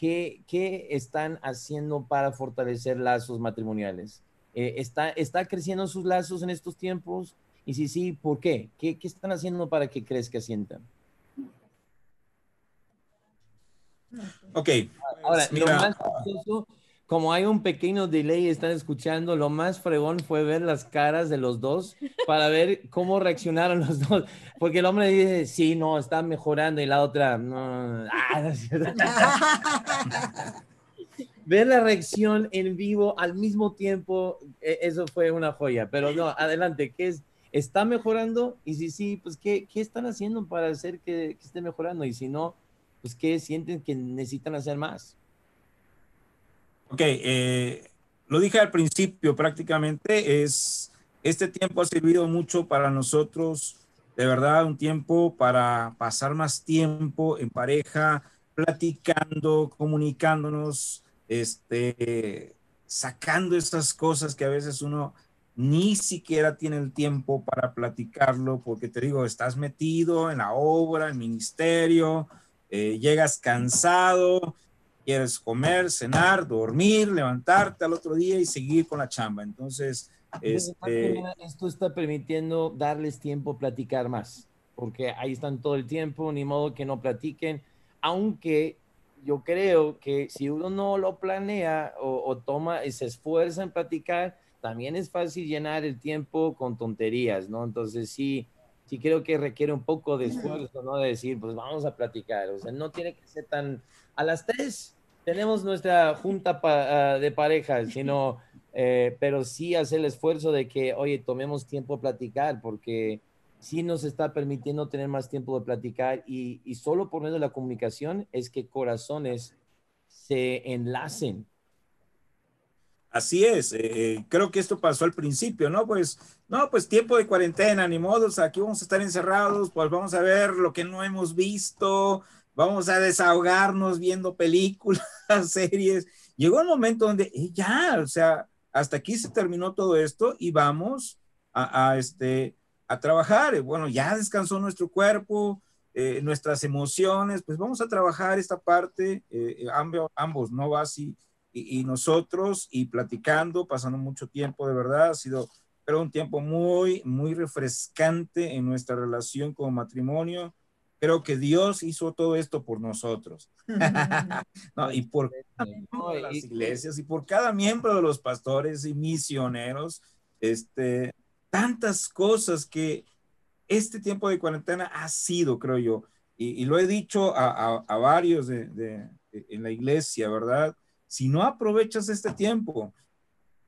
qué, están haciendo para fortalecer lazos matrimoniales. Eh, ¿está, ¿Está creciendo sus lazos en estos tiempos? Y si sí, ¿por qué? ¿Qué, están haciendo para que crezca sientan? Ok. Ahora, lo más como hay un pequeño delay, están escuchando, lo más fregón fue ver las caras de los dos para ver cómo reaccionaron los dos. Porque el hombre dice, sí, no, está mejorando, y la otra, no. Ah, ver la reacción en vivo al mismo tiempo, e, eso fue una joya. Pero no, adelante, ¿qué es? ¿Está mejorando? Y si sí, pues ¿qué, qué están haciendo para hacer que, esté mejorando? Y si no, pues ¿qué sienten que necesitan hacer más? Ok, eh, lo dije al principio prácticamente, es, este tiempo ha servido mucho para nosotros, de verdad, un tiempo para pasar más tiempo en pareja, platicando, comunicándonos, este, sacando esas cosas que a veces uno ni siquiera tiene el tiempo para platicarlo, porque te digo, estás metido en la obra, el ministerio, eh, llegas cansado, quieres comer, cenar, dormir, levantarte al otro día y seguir con la chamba. Entonces, este... esto está permitiendo darles tiempo a platicar más, porque ahí están todo el tiempo, ni modo que no platiquen, aunque yo creo que si uno no lo planea o, o toma y se esfuerza en platicar, también es fácil llenar el tiempo con tonterías, ¿no? Entonces sí, sí creo que requiere un poco de esfuerzo, ¿no? De decir, pues vamos a platicar, o sea, no tiene que ser tan... A las tres tenemos nuestra junta ah, de parejas, sino, eh, pero sí hacer el esfuerzo de que, oye, tomemos tiempo a platicar, porque sí nos está permitiendo tener más tiempo de platicar y, y solo por medio de la comunicación es que corazones se enlacen Así es, eh, creo que esto pasó al principio, ¿no? Pues, no, pues tiempo de cuarentena, ni modos, aquí vamos a estar encerrados, pues vamos a ver lo que no hemos visto, vamos a desahogarnos viendo películas, series. Llegó un momento donde eh, ya, o sea, hasta aquí se terminó todo esto y vamos a, este, a trabajar. Bueno, ya descansó nuestro cuerpo, eh, nuestras emociones, pues vamos a trabajar esta parte, ambos, ambos, ¿no? Así y, nosotros y platicando, pasando mucho tiempo, de verdad, ha sido, pero un tiempo muy, muy refrescante en nuestra relación como matrimonio. Creo que Dios hizo todo esto por nosotros. y por las iglesias y por cada miembro de los pastores y misioneros, este, tantas cosas que este tiempo de cuarentena ha sido, creo yo, y, lo he dicho a, a, varios de, de, en la iglesia, ¿verdad? Si no aprovechas este tiempo,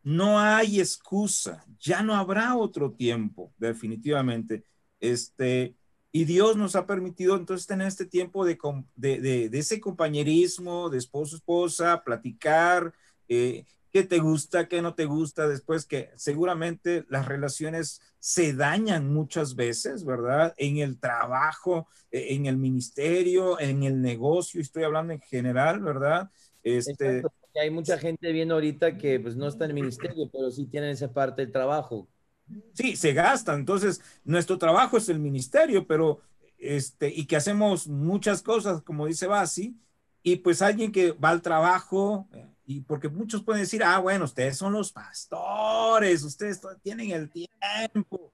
no hay excusa, ya no habrá otro tiempo, definitivamente. Este, y Dios nos ha permitido entonces tener este tiempo de, de, de, ese compañerismo, de esposo, esposa, platicar, eh, qué te gusta, qué no te gusta, después que seguramente las relaciones se dañan muchas veces, ¿verdad? En el trabajo, e, en el ministerio, en el negocio, estoy hablando en general, ¿verdad? Este, hay mucha gente viendo ahorita que pues no está en el ministerio, pero sí tienen esa parte del trabajo. Sí, se gasta. Entonces, nuestro trabajo es el ministerio, pero este, y que hacemos muchas cosas, como dice Basi, y pues alguien que va al trabajo, y porque muchos pueden decir, ah, bueno, ustedes son los pastores, ustedes tienen el tiempo,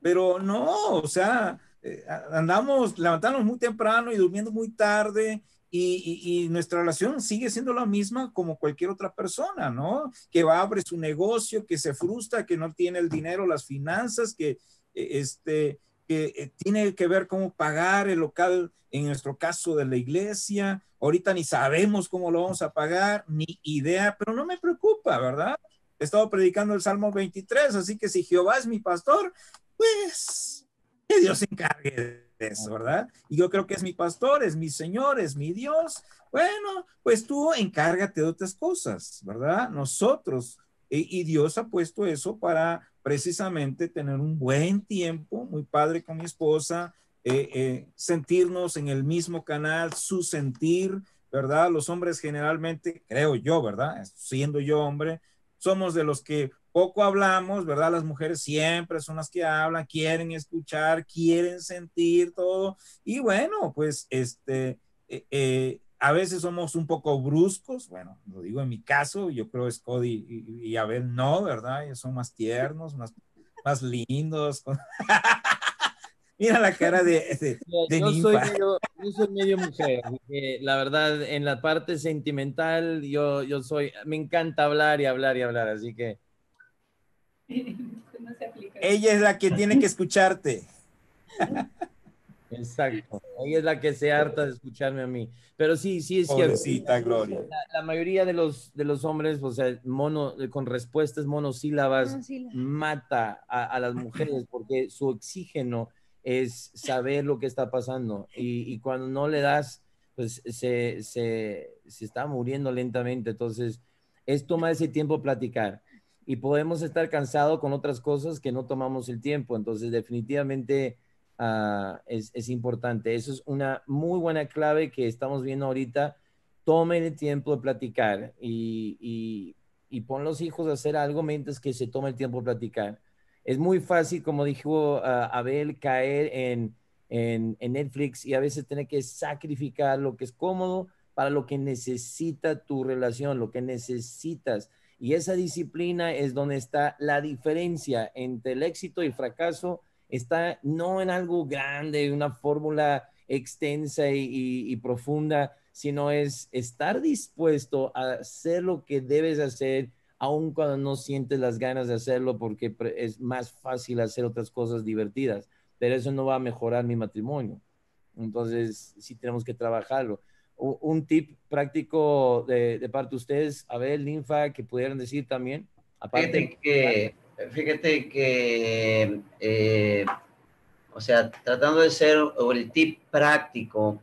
pero no, o sea, eh, andamos levantándonos muy temprano y durmiendo muy tarde y, nuestra relación sigue siendo la misma como cualquier otra persona, ¿no? Que va, abre su negocio, que se frustra, que no tiene el dinero, las finanzas, que, eh, este, que eh, tiene que ver cómo pagar el local, en nuestro caso de la iglesia. Ahorita ni sabemos cómo lo vamos a pagar, ni idea, pero no me preocupa, ¿verdad? He estado predicando el Salmo 23, así que si Jehová es mi pastor, pues que Dios se encargue ¿verdad? Y yo creo que es mi pastor, es mi Señor, es mi Dios. Bueno, pues tú encárgate de otras cosas, ¿verdad? Nosotros, y, Dios ha puesto eso para precisamente tener un buen tiempo, muy padre con mi esposa, eh, eh, sentirnos en el mismo canal, su sentir, ¿verdad? Los hombres generalmente, creo yo, ¿verdad? Siendo yo hombre, somos de los que poco hablamos, ¿verdad? Las mujeres siempre son las que hablan, quieren escuchar, quieren sentir todo. Y bueno, pues este, eh, eh, a veces somos un poco bruscos, bueno, lo digo en mi caso, yo creo que Cody y, Abel no, ¿verdad? Ellos son más tiernos, más, más lindos. Mira la cara de, de, yo, soy medio, yo, soy medio, mujer. la verdad, en la parte sentimental, yo, yo soy, me encanta hablar y hablar y hablar, así que Ella es la que tiene que escucharte. Exacto. Ella es la que se harta de escucharme a mí. Pero sí, sí es cierto. Gloria. La, mayoría de los, de los hombres, o sea, mono, con respuestas monosílabas, mata a, las mujeres porque su oxígeno es saber lo que está pasando. Y, y cuando no le das, pues se, se, se, está muriendo lentamente. Entonces, es tomar ese tiempo platicar y podemos estar cansados con otras cosas que no tomamos el tiempo. Entonces, definitivamente ah, es, es, importante. Eso es una muy buena clave que estamos viendo ahorita. Tomen el tiempo de platicar y, y, y pon los hijos a hacer algo mientras que se tome el tiempo de platicar. Es muy fácil, como dijo ah, Abel, caer en, en, en Netflix y a veces tener que sacrificar lo que es cómodo para lo que necesita tu relación, lo que necesitas. Y esa disciplina es donde está la diferencia entre el éxito y el fracaso. Está no en algo grande, una fórmula extensa y, profunda, sino es estar dispuesto a hacer lo que debes hacer, aun cuando no sientes las ganas de hacerlo, porque es más fácil hacer otras cosas divertidas. Pero eso no va a mejorar mi matrimonio. Entonces, sí tenemos que trabajarlo un tip práctico de, parte de ustedes, a ver, Linfa, que pudieran decir también. Aparte, fíjate que, fíjate que eh, o sea, tratando de ser el tip práctico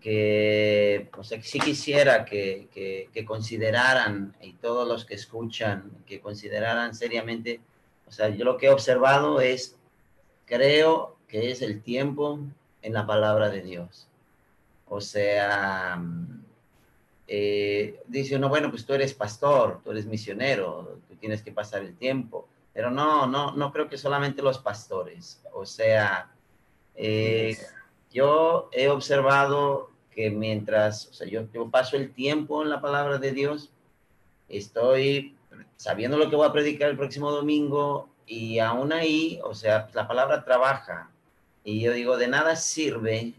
que, o sea, sí quisiera que, que, que, consideraran, y todos los que escuchan, que consideraran seriamente, o sea, yo lo que he observado es, creo que es el tiempo en la palabra de Dios. O sea, eh, dice uno, bueno, pues tú eres pastor, tú eres misionero, tú tienes que pasar el tiempo. Pero no, no, no creo que solamente los pastores. O sea, eh, yo he observado que mientras, o sea, yo, yo paso el tiempo en la palabra de Dios, estoy sabiendo lo que voy a predicar el próximo domingo y aún ahí, o sea, la palabra trabaja. Y yo digo, de nada sirve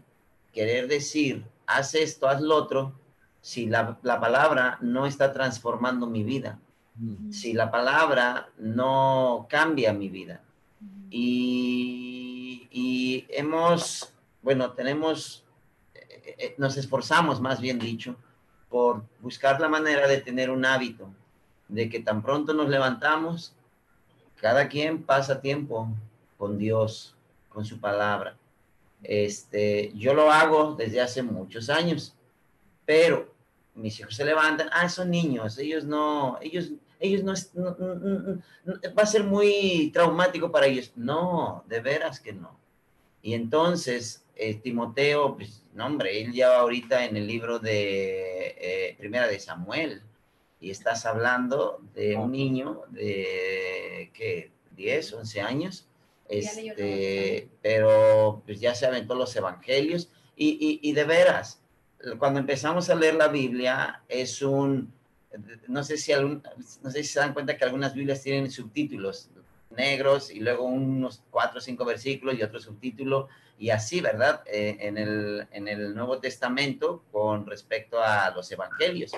querer decir, haz esto, haz lo otro, si la, palabra no está transformando mi vida, si la palabra no cambia mi vida. Y, y hemos, bueno, tenemos, eh, eh, nos esforzamos, más bien dicho, por buscar la manera de tener un hábito, de que tan pronto nos levantamos, cada quien pasa tiempo con Dios, con su palabra. Este, yo lo hago desde hace muchos años, pero mis hijos se levantan, ah, son niños, ellos no, ellos, ellos no, va a ser muy traumático para ellos. No, de veras que no. Y entonces, eh, Timoteo, pues, no, hombre, él ya ahorita en el libro de eh, Primera de Samuel, y estás hablando de un niño de, ¿qué? 10, 11 años, este, pero pues ya se aventó los evangelios y, y, de veras, cuando empezamos a leer la Biblia es un, no sé si algún, no sé si se dan cuenta que algunas Biblias tienen subtítulos negros y luego unos cuatro o cinco versículos y otro subtítulo y así, ¿verdad? Eh, en, el, en el Nuevo Testamento con respecto a los evangelios.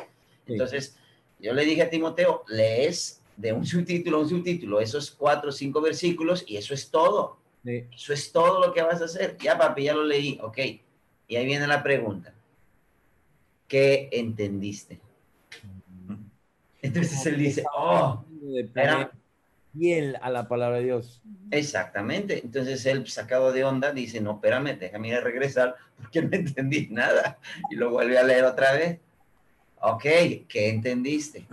Entonces, yo le dije a Timoteo, lees de un subtítulo a un subtítulo, esos cuatro o cinco versículos y eso es todo. Eso es todo lo que vas a hacer. Ya, papi, ya lo leí. Ok. Y ahí viene la pregunta. ¿Qué entendiste? Entonces él dice, oh, era fiel a la palabra de Dios. Exactamente. Entonces él, sacado de onda, dice, no, espérame, déjame ir a regresar porque no entendí nada. Y lo vuelve a leer otra vez. Ok, ¿qué entendiste?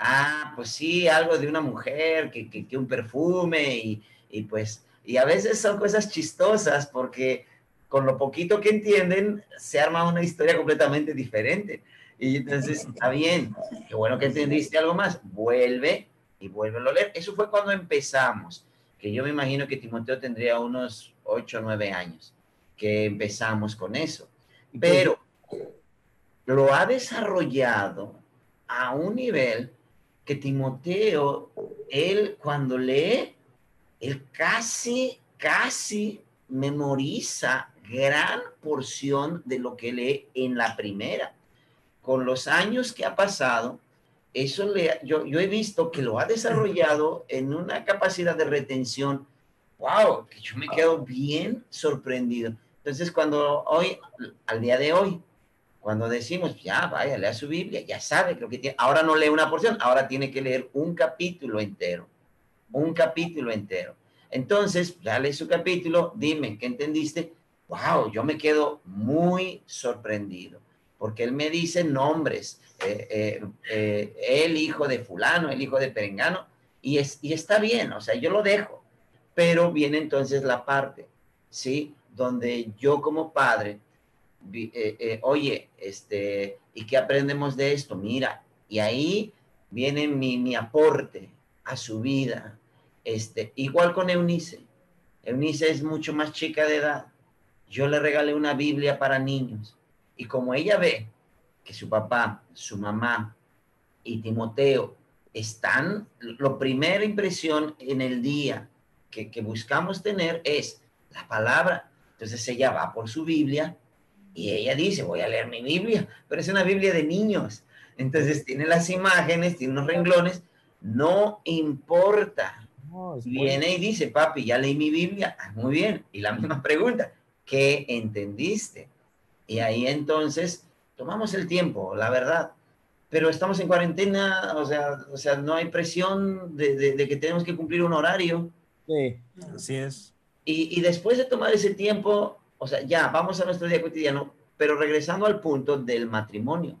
Ah, pues sí, algo de una mujer, que, que, un perfume y, y, pues, y a veces son cosas chistosas porque con lo poquito que entienden se arma una historia completamente diferente. Y entonces, está bien, qué bueno que entendiste algo más, vuelve y vuelve a leer. Eso fue cuando empezamos, que yo me imagino que Timoteo tendría unos 8 o 9 años, que empezamos con eso. Pero lo ha desarrollado a un nivel que Timoteo, él cuando lee, él casi, casi memoriza gran porción de lo que lee en la primera. Con los años que ha pasado, eso le, yo, yo he visto que lo ha desarrollado en una capacidad de retención, wow, que yo me quedo bien sorprendido. Entonces, cuando hoy, al día de hoy, cuando decimos, ya, vaya, lea su Biblia, ya sabe lo que tiene. Ahora no lee una porción, ahora tiene que leer un capítulo entero. Un capítulo entero. Entonces, dale su capítulo, dime, ¿qué entendiste? Wow, yo me quedo muy sorprendido, porque él me dice nombres, eh, eh, eh, el hijo de fulano, el hijo de perengano, y, es, y está bien, o sea, yo lo dejo, pero viene entonces la parte, ¿sí? Donde yo como padre eh, eh, oye, este, ¿y qué aprendemos de esto? Mira, y ahí viene mi, mi aporte a su vida. Este, igual con Eunice. Eunice es mucho más chica de edad. yo le regalé una Biblia para niños. Y como ella ve que su papá, su mamá y Timoteo están, lo primera impresión en el día que, que buscamos tener es la palabra. Entonces ella va por su Biblia y ella dice, voy a leer mi Biblia, pero es una Biblia de niños. Entonces tiene las imágenes, tiene unos renglones, no importa. Viene y dice, papi, ya leí mi Biblia. Ah, muy bien. Y la misma pregunta, ¿qué entendiste? Y ahí entonces tomamos el tiempo, la verdad. Pero estamos en cuarentena, o sea, o sea no hay presión de, de, que tenemos que cumplir un horario. Sí, así es. Y, y, después de tomar ese tiempo, o sea, ya, vamos a nuestro día cotidiano, pero regresando al punto del matrimonio.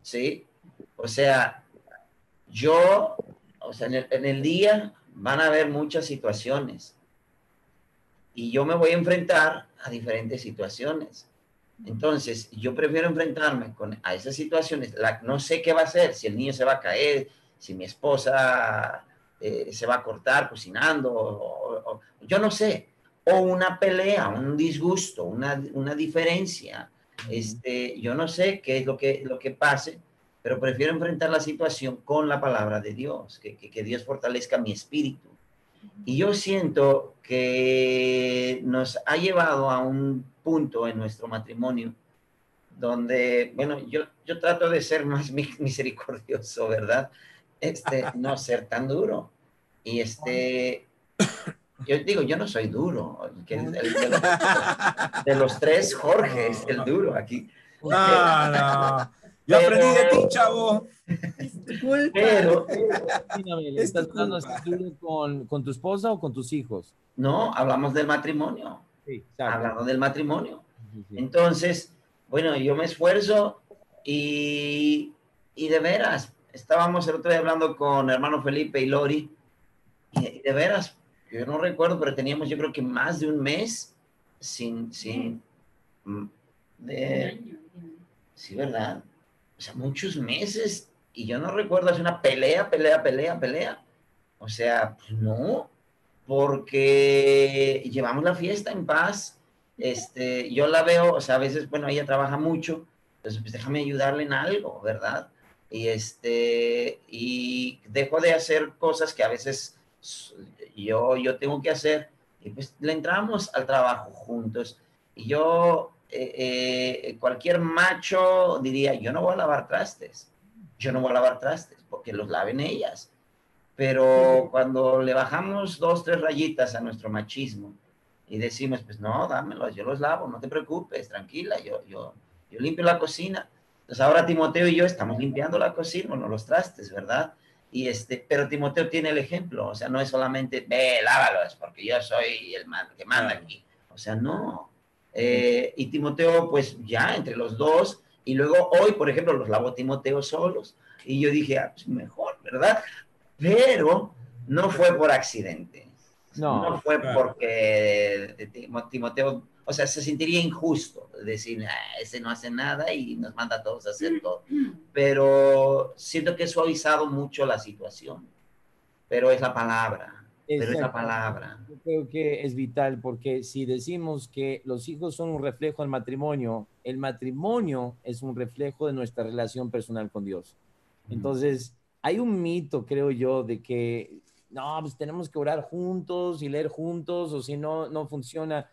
¿Sí? O sea, yo, o sea, en el, en el día van a haber muchas situaciones y yo me voy a enfrentar a diferentes situaciones. Entonces, yo prefiero enfrentarme con, a esas situaciones. La, no sé qué va a hacer, si el niño se va a caer, si mi esposa eh, se va a cortar cocinando, o, yo no sé. O una pelea, un disgusto, una, una diferencia. Este, yo no sé qué es lo que, lo que pase, pero prefiero enfrentar la situación con la palabra de Dios, que, que, que Dios fortalezca mi espíritu. Y yo siento que nos ha llevado a un punto en nuestro matrimonio donde, bueno, yo, yo trato de ser más misericordioso, ¿verdad? Este, no ser tan duro. Y este, yo digo, yo no soy duro. Que de, los, tres, Jorge es el duro aquí. No, no. Yo aprendí de ti, chavo. Pero, ¿estás hablando con, con tu esposa o con tus hijos? No, hablamos del matrimonio. Sí, hablando del matrimonio. Entonces, bueno, yo me esfuerzo y, y, de veras, estábamos el otro día hablando con hermano Felipe y Lori, y de veras, yo no recuerdo, pero teníamos yo creo que más de un mes sin, sin, mm, de, sí, ¿verdad? O sea, muchos meses, y yo no recuerdo hacer una pelea, pelea, pelea, pelea. O sea, pues no, porque llevamos la fiesta en paz. Este, yo la veo, o sea, a veces, bueno, ella trabaja mucho, entonces pues déjame ayudarle en algo, ¿verdad? Y este, y dejo de hacer cosas que a veces yo, yo tengo que hacer, y pues le entramos al trabajo juntos. Y yo, eh, eh, cualquier macho diría, yo no voy a lavar trastes, yo no voy a lavar trastes, porque los laven ellas. Pero cuando le bajamos dos, tres rayitas a nuestro machismo y decimos, pues no, dámelos, yo los lavo, no te preocupes, tranquila, yo, yo, yo limpio la cocina. Entonces ahora Timoteo y yo estamos limpiando la cocina, no los trastes, ¿verdad? Y este, pero Timoteo tiene el ejemplo, o sea, no es solamente, ve, lávalos, porque yo soy el que manda aquí. O sea, no. Eh, y Timoteo, pues ya entre los dos, y luego hoy, por ejemplo, los lavo Timoteo solos. Y yo dije, ah, pues mejor, ¿verdad? pero no fue por accidente. No, fue porque Timoteo, o sea, se sentiría injusto decir, ah, ese no hace nada y nos manda a todos a hacer todo. Pero siento que he suavizado mucho la situación. Pero es la palabra. Pero es la palabra. Yo creo que es vital porque si decimos que los hijos son un reflejo del matrimonio, el matrimonio es un reflejo de nuestra relación personal con Dios. Entonces, hay un mito, creo yo, de que no, pues tenemos que orar juntos y leer juntos, o si no, no funciona.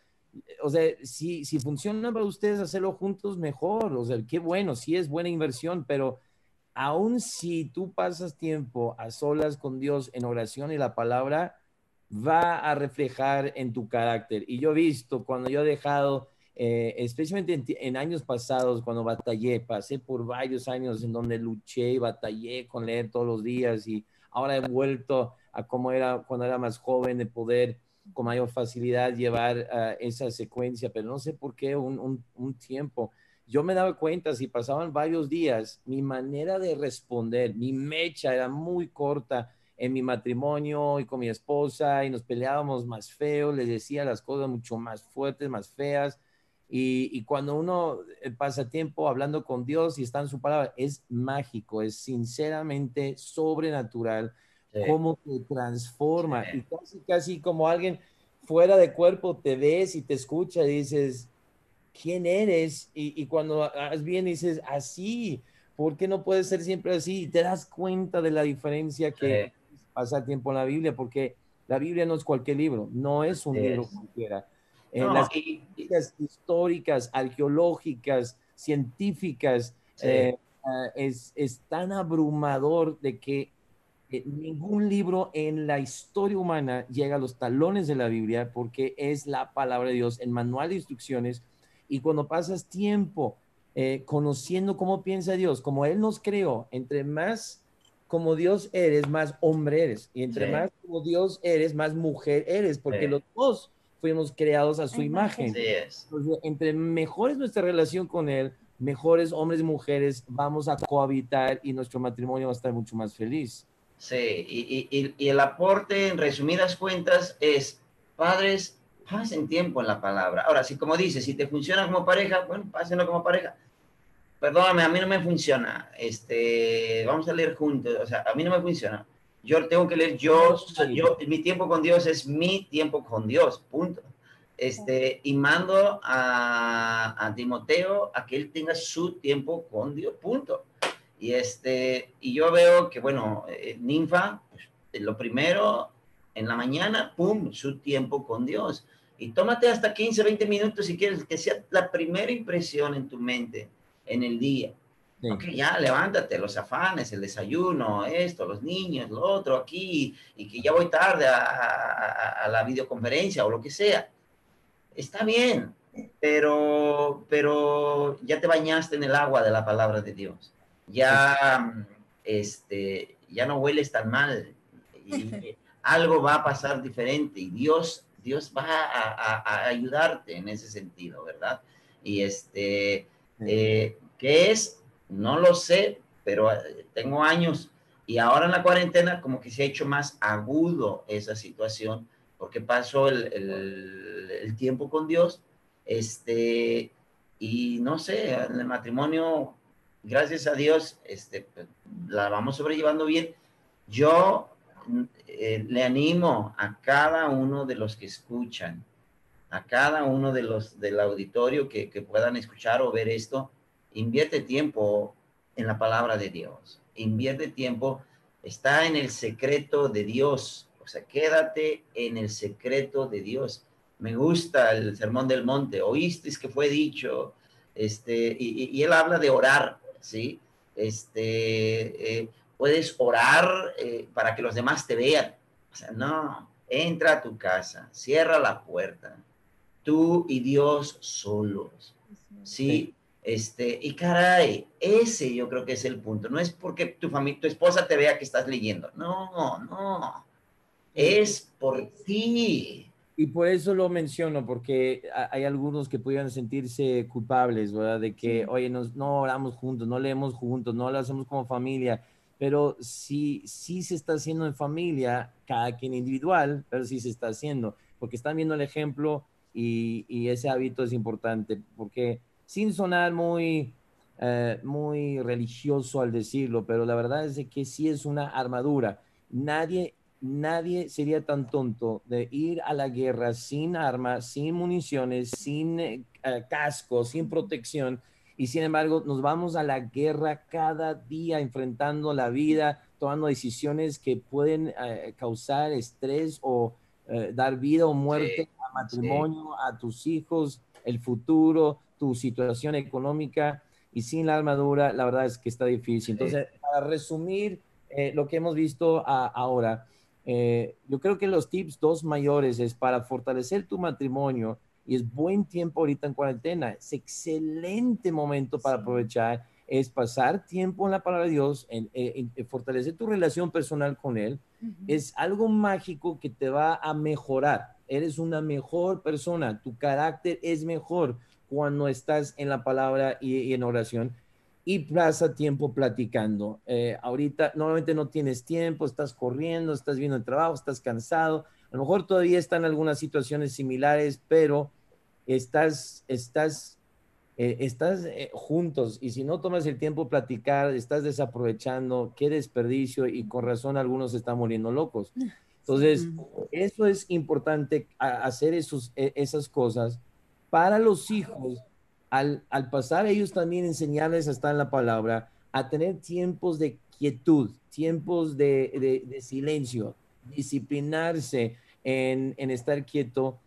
O sea, si, si funciona para ustedes hacerlo juntos, mejor. O sea, qué bueno, sí es buena inversión, pero aún si tú pasas tiempo a solas con Dios en oración y la palabra, va a reflejar en tu carácter. Y yo he visto cuando yo he dejado eh, especialmente en, años pasados, cuando batallé, pasé por varios años en donde luché y batallé con leer todos los días y ahora he vuelto a como era cuando era más joven, de poder con mayor facilidad llevar uh, esa secuencia, pero no sé por qué un, un, tiempo. Yo me daba cuenta, si pasaban varios días, mi manera de responder, mi mecha era muy corta en mi matrimonio y con mi esposa y nos peleábamos más feo, le decía las cosas mucho más fuertes, más feas y, cuando uno eh, pasa tiempo hablando con Dios y está en su palabra, es mágico, es sinceramente sobrenatural cómo te transforma. Y casi, casi como alguien fuera de cuerpo te ves y te escucha y dices, ¿quién eres? Y, cuando has bien dices, así, ¿por qué no puede ser siempre así? Y te das cuenta de la diferencia que pasa tiempo en la Biblia, porque la Biblia no es cualquier libro, no es un libro cualquiera. En las históricas, arqueológicas, científicas, eh, es, es, tan abrumador de que eh, ningún libro en la historia humana llega a los talones de la Biblia porque es la palabra de Dios, el manual de instrucciones. Y cuando pasas tiempo eh, conociendo cómo piensa Dios, como Él nos creó, entre más como Dios eres, más hombre eres. Y entre más como Dios eres, más mujer eres, porque los dos fuimos creados a su imagen. entre mejor es nuestra relación con Él, mejores hombres y mujeres vamos a cohabitar y nuestro matrimonio va a estar mucho más feliz. Sí, y, y, el aporte, en resumidas cuentas, es, padres, pasen tiempo en la palabra. Ahora, si como dices, si te funciona como pareja, bueno, pásenlo como pareja. Perdóname, a mí no me funciona. Este, vamos a leer juntos. O sea, a mí no me funciona. Yo tengo que leer yo, yo, mi tiempo con Dios es mi tiempo con Dios, punto. Este, y mando a, a Timoteo a que él tenga su tiempo con Dios, punto. Y, este, y yo veo que, bueno, eh, ninfa, pues, lo primero, en la mañana, pum, su tiempo con Dios. Y tómate hasta 15, 20 minutos si quieres, que sea la primera impresión en tu mente en el día. Ok, ya levántate, los afanes, el desayuno, esto, los niños, lo otro, aquí, y que ya voy tarde a, a la videoconferencia o lo que sea. Está bien, pero, pero ya te bañaste en el agua de la palabra de Dios ya, este, ya no hueles tan mal y algo va a pasar diferente y Dios, Dios va a, ayudarte en ese sentido, ¿verdad? Y este, eh, ¿qué es? No lo sé, pero eh, tengo años y ahora en la cuarentena como que se ha hecho más agudo esa situación porque pasó el, el, el tiempo con Dios, este, y no sé, en el matrimonio gracias a Dios, este, la vamos sobrellevando bien. Yo eh, le animo a cada uno de los que escuchan, a cada uno de los del auditorio que, puedan escuchar o ver esto, invierte tiempo en la palabra de Dios, invierte tiempo, está en el secreto de Dios, o sea, quédate en el secreto de Dios. Me gusta el sermón del monte, oíste que fue dicho, este, y él habla de orar, ¿sí? Este, eh, puedes orar eh, para que los demás te vean. O sea, no, entra a tu casa, cierra la puerta, tú y Dios solos, ¿sí? Este, y caray, ese yo creo que es el punto. No es porque tu familia, tu esposa te vea que estás leyendo. No, no. Es por ti. Y por eso lo menciono, porque hay algunos que pudieran sentirse culpables, ¿verdad? De que, oye, nos, no oramos juntos, no leemos juntos, no lo hacemos como familia. Pero sí, sí se está haciendo en familia, cada quien individual, pero sí se está haciendo, porque están viendo el ejemplo y, y ese hábito es importante, porque sin sonar muy, eh, muy religioso al decirlo, pero la verdad es que sí es una armadura. Nadie nadie sería tan tonto de ir a la guerra sin armas, sin municiones, sin eh, casco, sin protección. Y sin embargo, nos vamos a la guerra cada día enfrentando la vida, tomando decisiones que pueden eh, causar estrés o eh, dar vida o muerte a matrimonio, a tus hijos, el futuro, tu situación económica. Y sin la armadura, la verdad es que está difícil. Entonces, para resumir lo que hemos visto ahora, eh, yo creo que los tips dos mayores es para fortalecer tu matrimonio y es buen tiempo ahorita en cuarentena, es excelente momento para aprovechar, es pasar tiempo en la palabra de Dios, en, fortalecer tu relación personal con Él, es algo mágico que te va a mejorar, eres una mejor persona, tu carácter es mejor cuando estás en la palabra y en oración y pasa tiempo platicando. Eh, ahorita normalmente no tienes tiempo, estás corriendo, estás viendo el trabajo, estás cansado. A lo mejor todavía están algunas situaciones similares, pero estás, estás, eh, estás eh, juntos y si no tomas el tiempo platicar, estás desaprovechando, qué desperdicio y con razón algunos están muriendo locos. Entonces, eso es importante, hacer esos, e, esas cosas para los hijos, al, al pasar ellos también enseñarles a estar en la palabra, a tener tiempos de quietud, tiempos de, de, silencio, disciplinarse en, en estar quieto.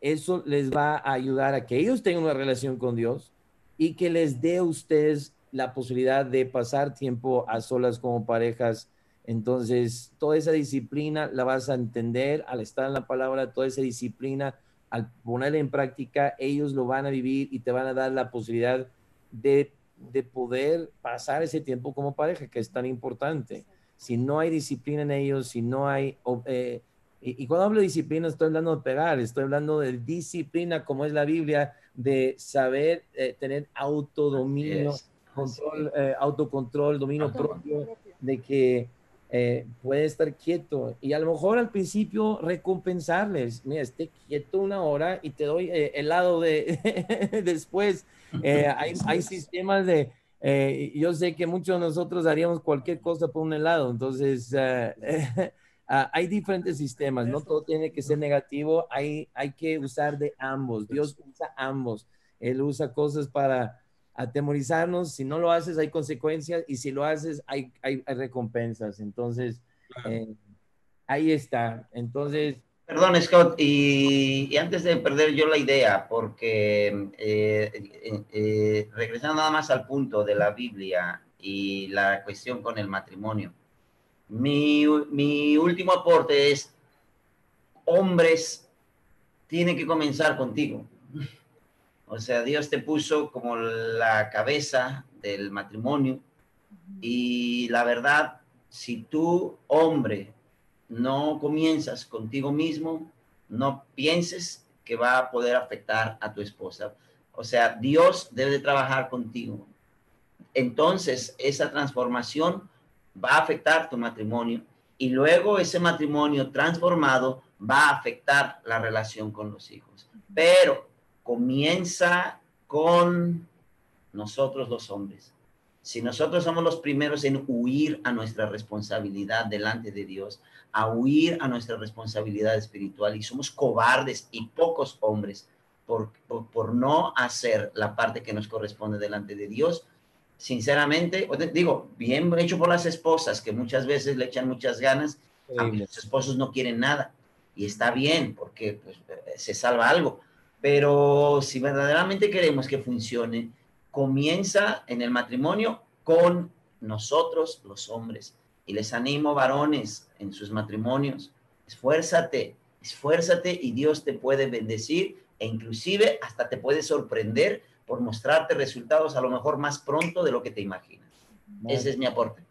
eso les va a ayudar a que ellos tengan una relación con Dios y que les dé a ustedes la posibilidad de pasar tiempo a solas como parejas. Entonces, toda esa disciplina la vas a entender al estar en la palabra, toda esa disciplina, al ponerla en práctica, ellos lo van a vivir y te van a dar la posibilidad de, de poder pasar ese tiempo como pareja, que es tan importante. Si no hay disciplina en ellos, si no hay... Eh, y, cuando hablo de disciplina, estoy hablando de pegar, estoy hablando de disciplina, como es la Biblia, de saber eh, tener autodominio, control, eh, autocontrol, dominio propio, de que eh, puede estar quieto y a lo mejor al principio recompensarles, mira, esté quieto una hora y te doy eh, helado de después. hay, hay sistemas de, yo sé que muchos de nosotros haríamos cualquier cosa por un helado, entonces ah, hay diferentes sistemas, no todo tiene que ser negativo, hay, hay que usar de ambos, Dios usa ambos, Él usa cosas para atemorizarnos, si no lo haces hay consecuencias y si lo haces hay, hay, recompensas. Entonces, eh, ahí está. Entonces... Perdón, Scott, y, antes de perder yo la idea, porque eh, eh, regresando nada más al punto de la Biblia y la cuestión con el matrimonio, mi, mi último aporte es, hombres tienen que comenzar contigo. O sea, Dios te puso como la cabeza del matrimonio y la verdad, si tú, hombre, no comienzas contigo mismo, no pienses que va a poder afectar a tu esposa. O sea, Dios debe de trabajar contigo. Entonces, esa transformación va a afectar tu matrimonio y luego ese matrimonio transformado va a afectar la relación con los hijos. Pero comienza con nosotros los hombres. Si nosotros somos los primeros en huir a nuestra responsabilidad delante de Dios, a huir a nuestra responsabilidad espiritual y somos cobardes y pocos hombres por, por, no hacer la parte que nos corresponde delante de Dios, sinceramente, digo, bien hecho por las esposas que muchas veces le echan muchas ganas, a los esposos no quieren nada. Y está bien porque pues, se salva algo pero si verdaderamente queremos que funcione, comienza en el matrimonio con nosotros los hombres. Y les animo, varones, en sus matrimonios, esfuérzate, esfuérzate y Dios te puede bendecir e inclusive hasta te puede sorprender por mostrarte resultados a lo mejor más pronto de lo que te imaginas. Ese es mi aporte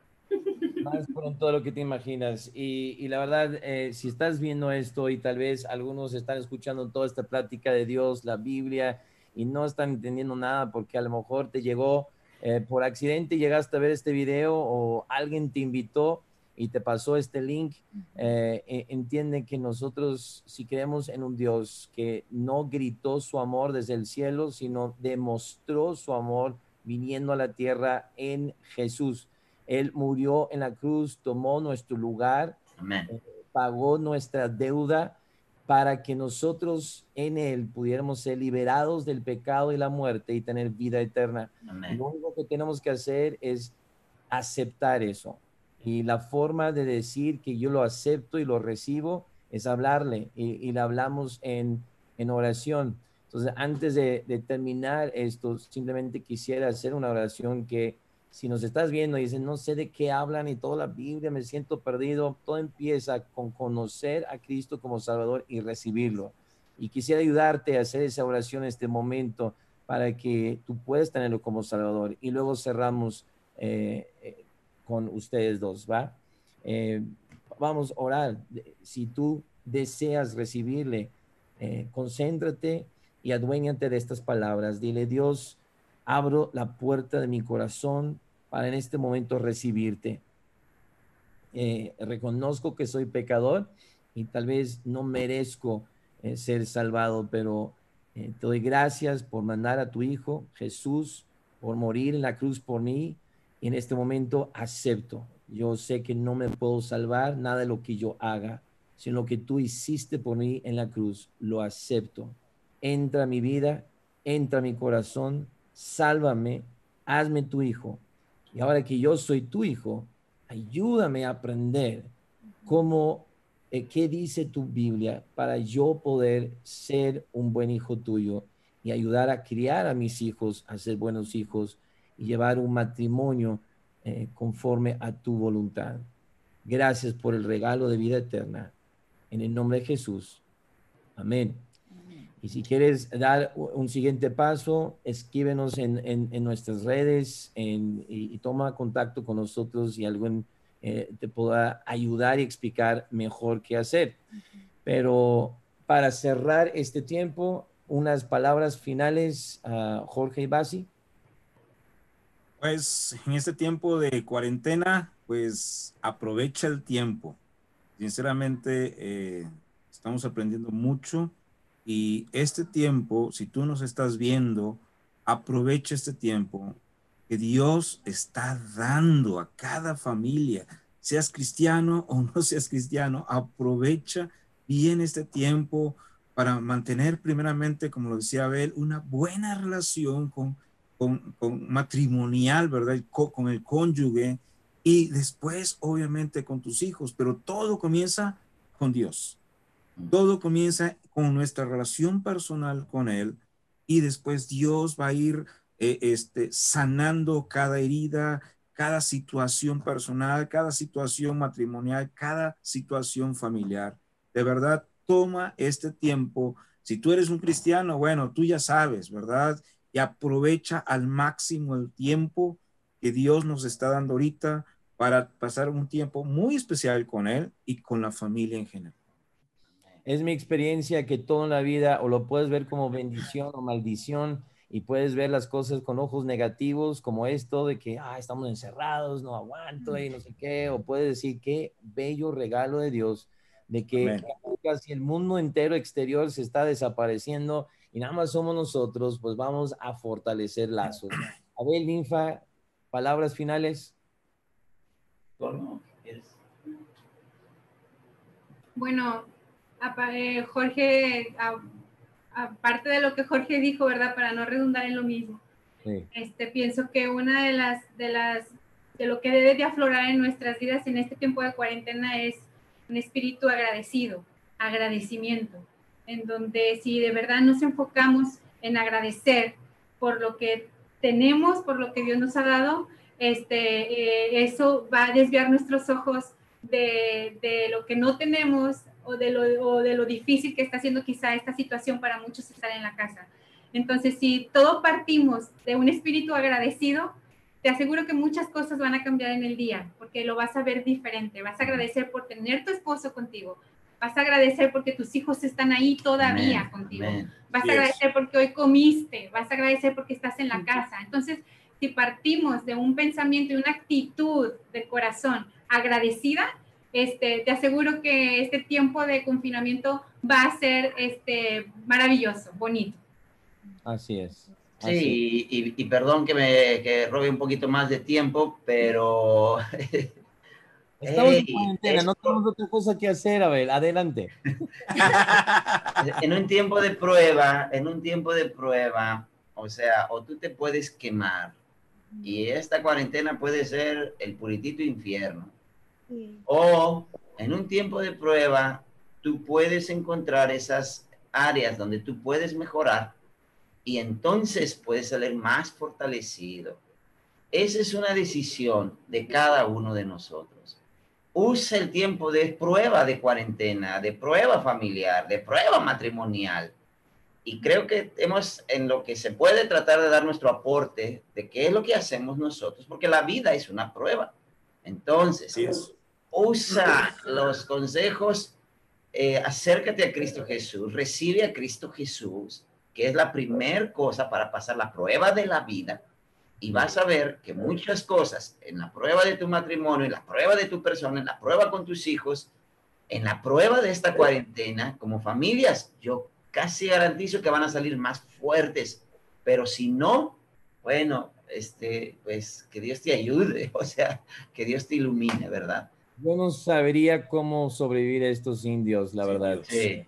más pronto de lo que te imaginas. Y, la verdad, eh, si estás viendo esto y tal vez algunos están escuchando toda esta plática de Dios, la Biblia, y no están entendiendo nada porque a lo mejor te llegó eh, por accidente, llegaste a ver este video o alguien te invitó y te pasó este link, eh, e, entiende que nosotros, si creemos en un Dios que no gritó su amor desde el cielo, sino demostró su amor viniendo a la tierra en Jesús. Él murió en la cruz, tomó nuestro lugar, eh, pagó nuestra deuda para que nosotros en Él pudiéramos ser liberados del pecado y la muerte y tener vida eterna. Lo único que tenemos que hacer es aceptar eso. Y la forma de decir que yo lo acepto y lo recibo es hablarle y, le hablamos en, en, oración. Entonces, antes de, de terminar esto, simplemente quisiera hacer una oración que si nos estás viendo y dices, no sé de qué hablan y toda la Biblia, me siento perdido, todo empieza con conocer a Cristo como Salvador y recibirlo. Y quisiera ayudarte a hacer esa oración en este momento para que tú puedas tenerlo como Salvador. Y luego cerramos eh, eh, con ustedes dos, ¿va? Eh, vamos a orar. Si tú deseas recibirle, concéntrate y aduéñate de estas palabras. Dile, Dios, abro la puerta de mi corazón para en este momento recibirte. Eh, reconozco que soy pecador y tal vez no merezco eh, ser salvado, pero eh, te doy gracias por mandar a tu Hijo Jesús, por morir en la cruz por mí. Y en este momento acepto, Yo sé que no me puedo salvar nada de lo que yo haga, sino lo que tú hiciste por mí en la cruz. Lo acepto. Entra a mi vida, entra a mi corazón, sálvame, hazme tu hijo. Y ahora que yo soy tu hijo, ayúdame a aprender cómo, eh, qué dice tu Biblia para yo poder ser un buen hijo tuyo y ayudar a criar a mis hijos a ser buenos hijos y llevar un matrimonio eh, conforme a tu voluntad. Gracias por el regalo de vida eterna. En el nombre de Jesús. Amén. Y si quieres dar un siguiente paso, escríbenos en, en, nuestras redes y, toma contacto con nosotros y alguien eh, te pueda ayudar y explicar mejor qué hacer. Pero para cerrar este tiempo, unas palabras finales a Jorge Basi. Pues en este tiempo de cuarentena, pues aprovecha el tiempo. Sinceramente, eh, estamos aprendiendo mucho y este tiempo, si tú nos estás viendo, aprovecha este tiempo que Dios está dando a cada familia, seas cristiano o no seas cristiano, aprovecha bien este tiempo para mantener primeramente, como lo decía Abel, una buena relación con con, matrimonial, ¿verdad? Con, el cónyuge y después, obviamente, con tus hijos, pero todo comienza con Dios. Todo comienza con nuestra relación personal con Él y después Dios va a ir eh, este, sanando cada herida, cada situación personal, cada situación matrimonial, cada situación familiar. De verdad, toma este tiempo. Si tú eres un cristiano, bueno, tú ya sabes, ¿verdad? y aprovecha al máximo el tiempo que Dios nos está dando ahorita para pasar un tiempo muy especial con Él y con la familia en general. Es mi experiencia que toda la vida o lo puedes ver como bendición o maldición y puedes ver las cosas con ojos negativos como esto de que ah, estamos encerrados, no aguanto y no sé qué, o puedes decir qué bello regalo de Dios de que casi el mundo entero exterior se está desapareciendo y nada más somos nosotros, pues vamos a fortalecer lazos. Abel, Ninfa, palabras finales. Bueno, Jorge, aparte de lo que Jorge dijo, ¿verdad? Para no redundar en lo mismo, este, pienso que una de las, de las, de lo que debe de aflorar en nuestras vidas en este tiempo de cuarentena es un espíritu agradecido, agradecimiento en donde si de verdad nos enfocamos en agradecer por lo que tenemos, por lo que Dios nos ha dado, este, eh, eso va a desviar nuestros ojos de, de, lo que no tenemos o de, lo, o de lo difícil que está haciendo quizá esta situación para muchos estar en la casa. Entonces, si todos partimos de un espíritu agradecido, te aseguro que muchas cosas van a cambiar en el día, porque lo vas a ver diferente. Vas a agradecer por tener tu esposo contigo, Vas a agradecer porque tus hijos están ahí todavía contigo. Vas a agradecer porque hoy comiste. Vas a agradecer porque estás en la casa. Entonces, si partimos de un pensamiento y una actitud de corazón agradecida, este, te aseguro que este tiempo de confinamiento va a ser este, maravilloso, bonito. Así es. sí, Y, y, perdón que me que robe un poquito más de tiempo, pero Estamos en cuarentena, no tenemos otra cosa que hacer, Abel. Adelante. en un tiempo de prueba, en un tiempo de prueba, o sea, o tú te puedes quemar y esta cuarentena puede ser el puritito infierno. O en un tiempo de prueba, tú puedes encontrar esas áreas donde tú puedes mejorar y entonces puedes salir más fortalecido. Esa es una decisión de cada uno de nosotros usa el tiempo de prueba de cuarentena, de prueba familiar, de prueba matrimonial. Y creo que hemos, en lo que se puede tratar de dar nuestro aporte de qué es lo que hacemos nosotros, porque la vida es una prueba. Entonces, usa los consejos, eh, acércate a Cristo Jesús, recibe a Cristo Jesús, que es la primera cosa para pasar la prueba de la vida y vas a ver que muchas cosas en la prueba de tu matrimonio, en la prueba de tu persona, en la prueba con tus hijos, en la prueba de esta cuarentena, como familias, yo casi garantizo que van a salir más fuertes. Pero si no, bueno, este, pues que Dios te ayude, o sea, que Dios te ilumine, ¿verdad? Yo no sabría cómo sobrevivir a estos indios, la verdad. Sí.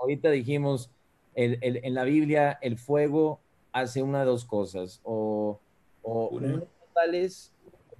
ahorita dijimos, el, el, en la Biblia el fuego hace una de dos cosas, o, o metales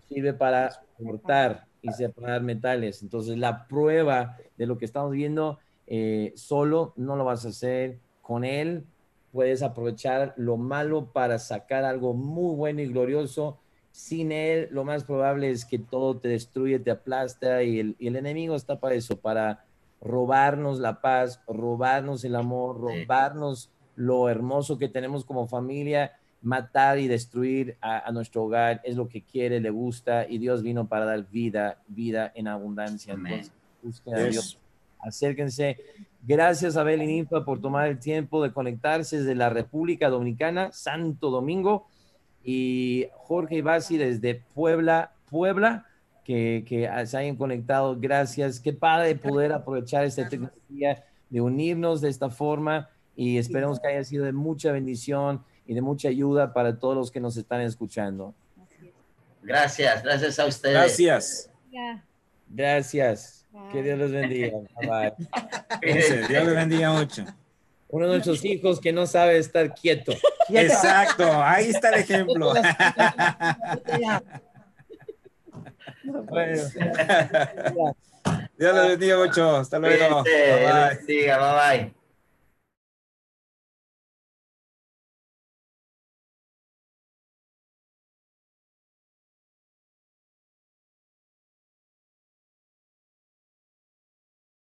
sirve para cortar y separar metales. Entonces la prueba de lo que estamos viendo eh, solo no lo vas a hacer con él. Puedes aprovechar lo malo para sacar algo muy bueno y glorioso. Sin él, lo más probable es que todo te destruye, te aplasta y el, y el enemigo está para eso, para robarnos la paz, robarnos el amor, robarnos lo hermoso que tenemos como familia, matar y destruir a, nuestro hogar, es lo que quiere, le gusta, y Dios vino para dar vida, vida en abundancia. Entonces, busquen a Dios. Acérquense. Gracias a Belén por tomar el tiempo de conectarse desde la República Dominicana, Santo Domingo, y Jorge Ibasi desde Puebla, Puebla que, que se hayan conectado. Gracias. Qué padre poder aprovechar esta tecnología, de unirnos de esta forma y esperemos que haya sido de mucha bendición y de mucha ayuda para todos los que nos están escuchando. Gracias, gracias a ustedes. Gracias. Gracias. Que Dios les bendiga. Bye Dios les bendiga mucho. Uno de nuestros hijos que no sabe estar quieto. Exacto, ahí está el ejemplo. Bueno. Dios les bendiga mucho. Hasta luego. Bye bye. bye, bye.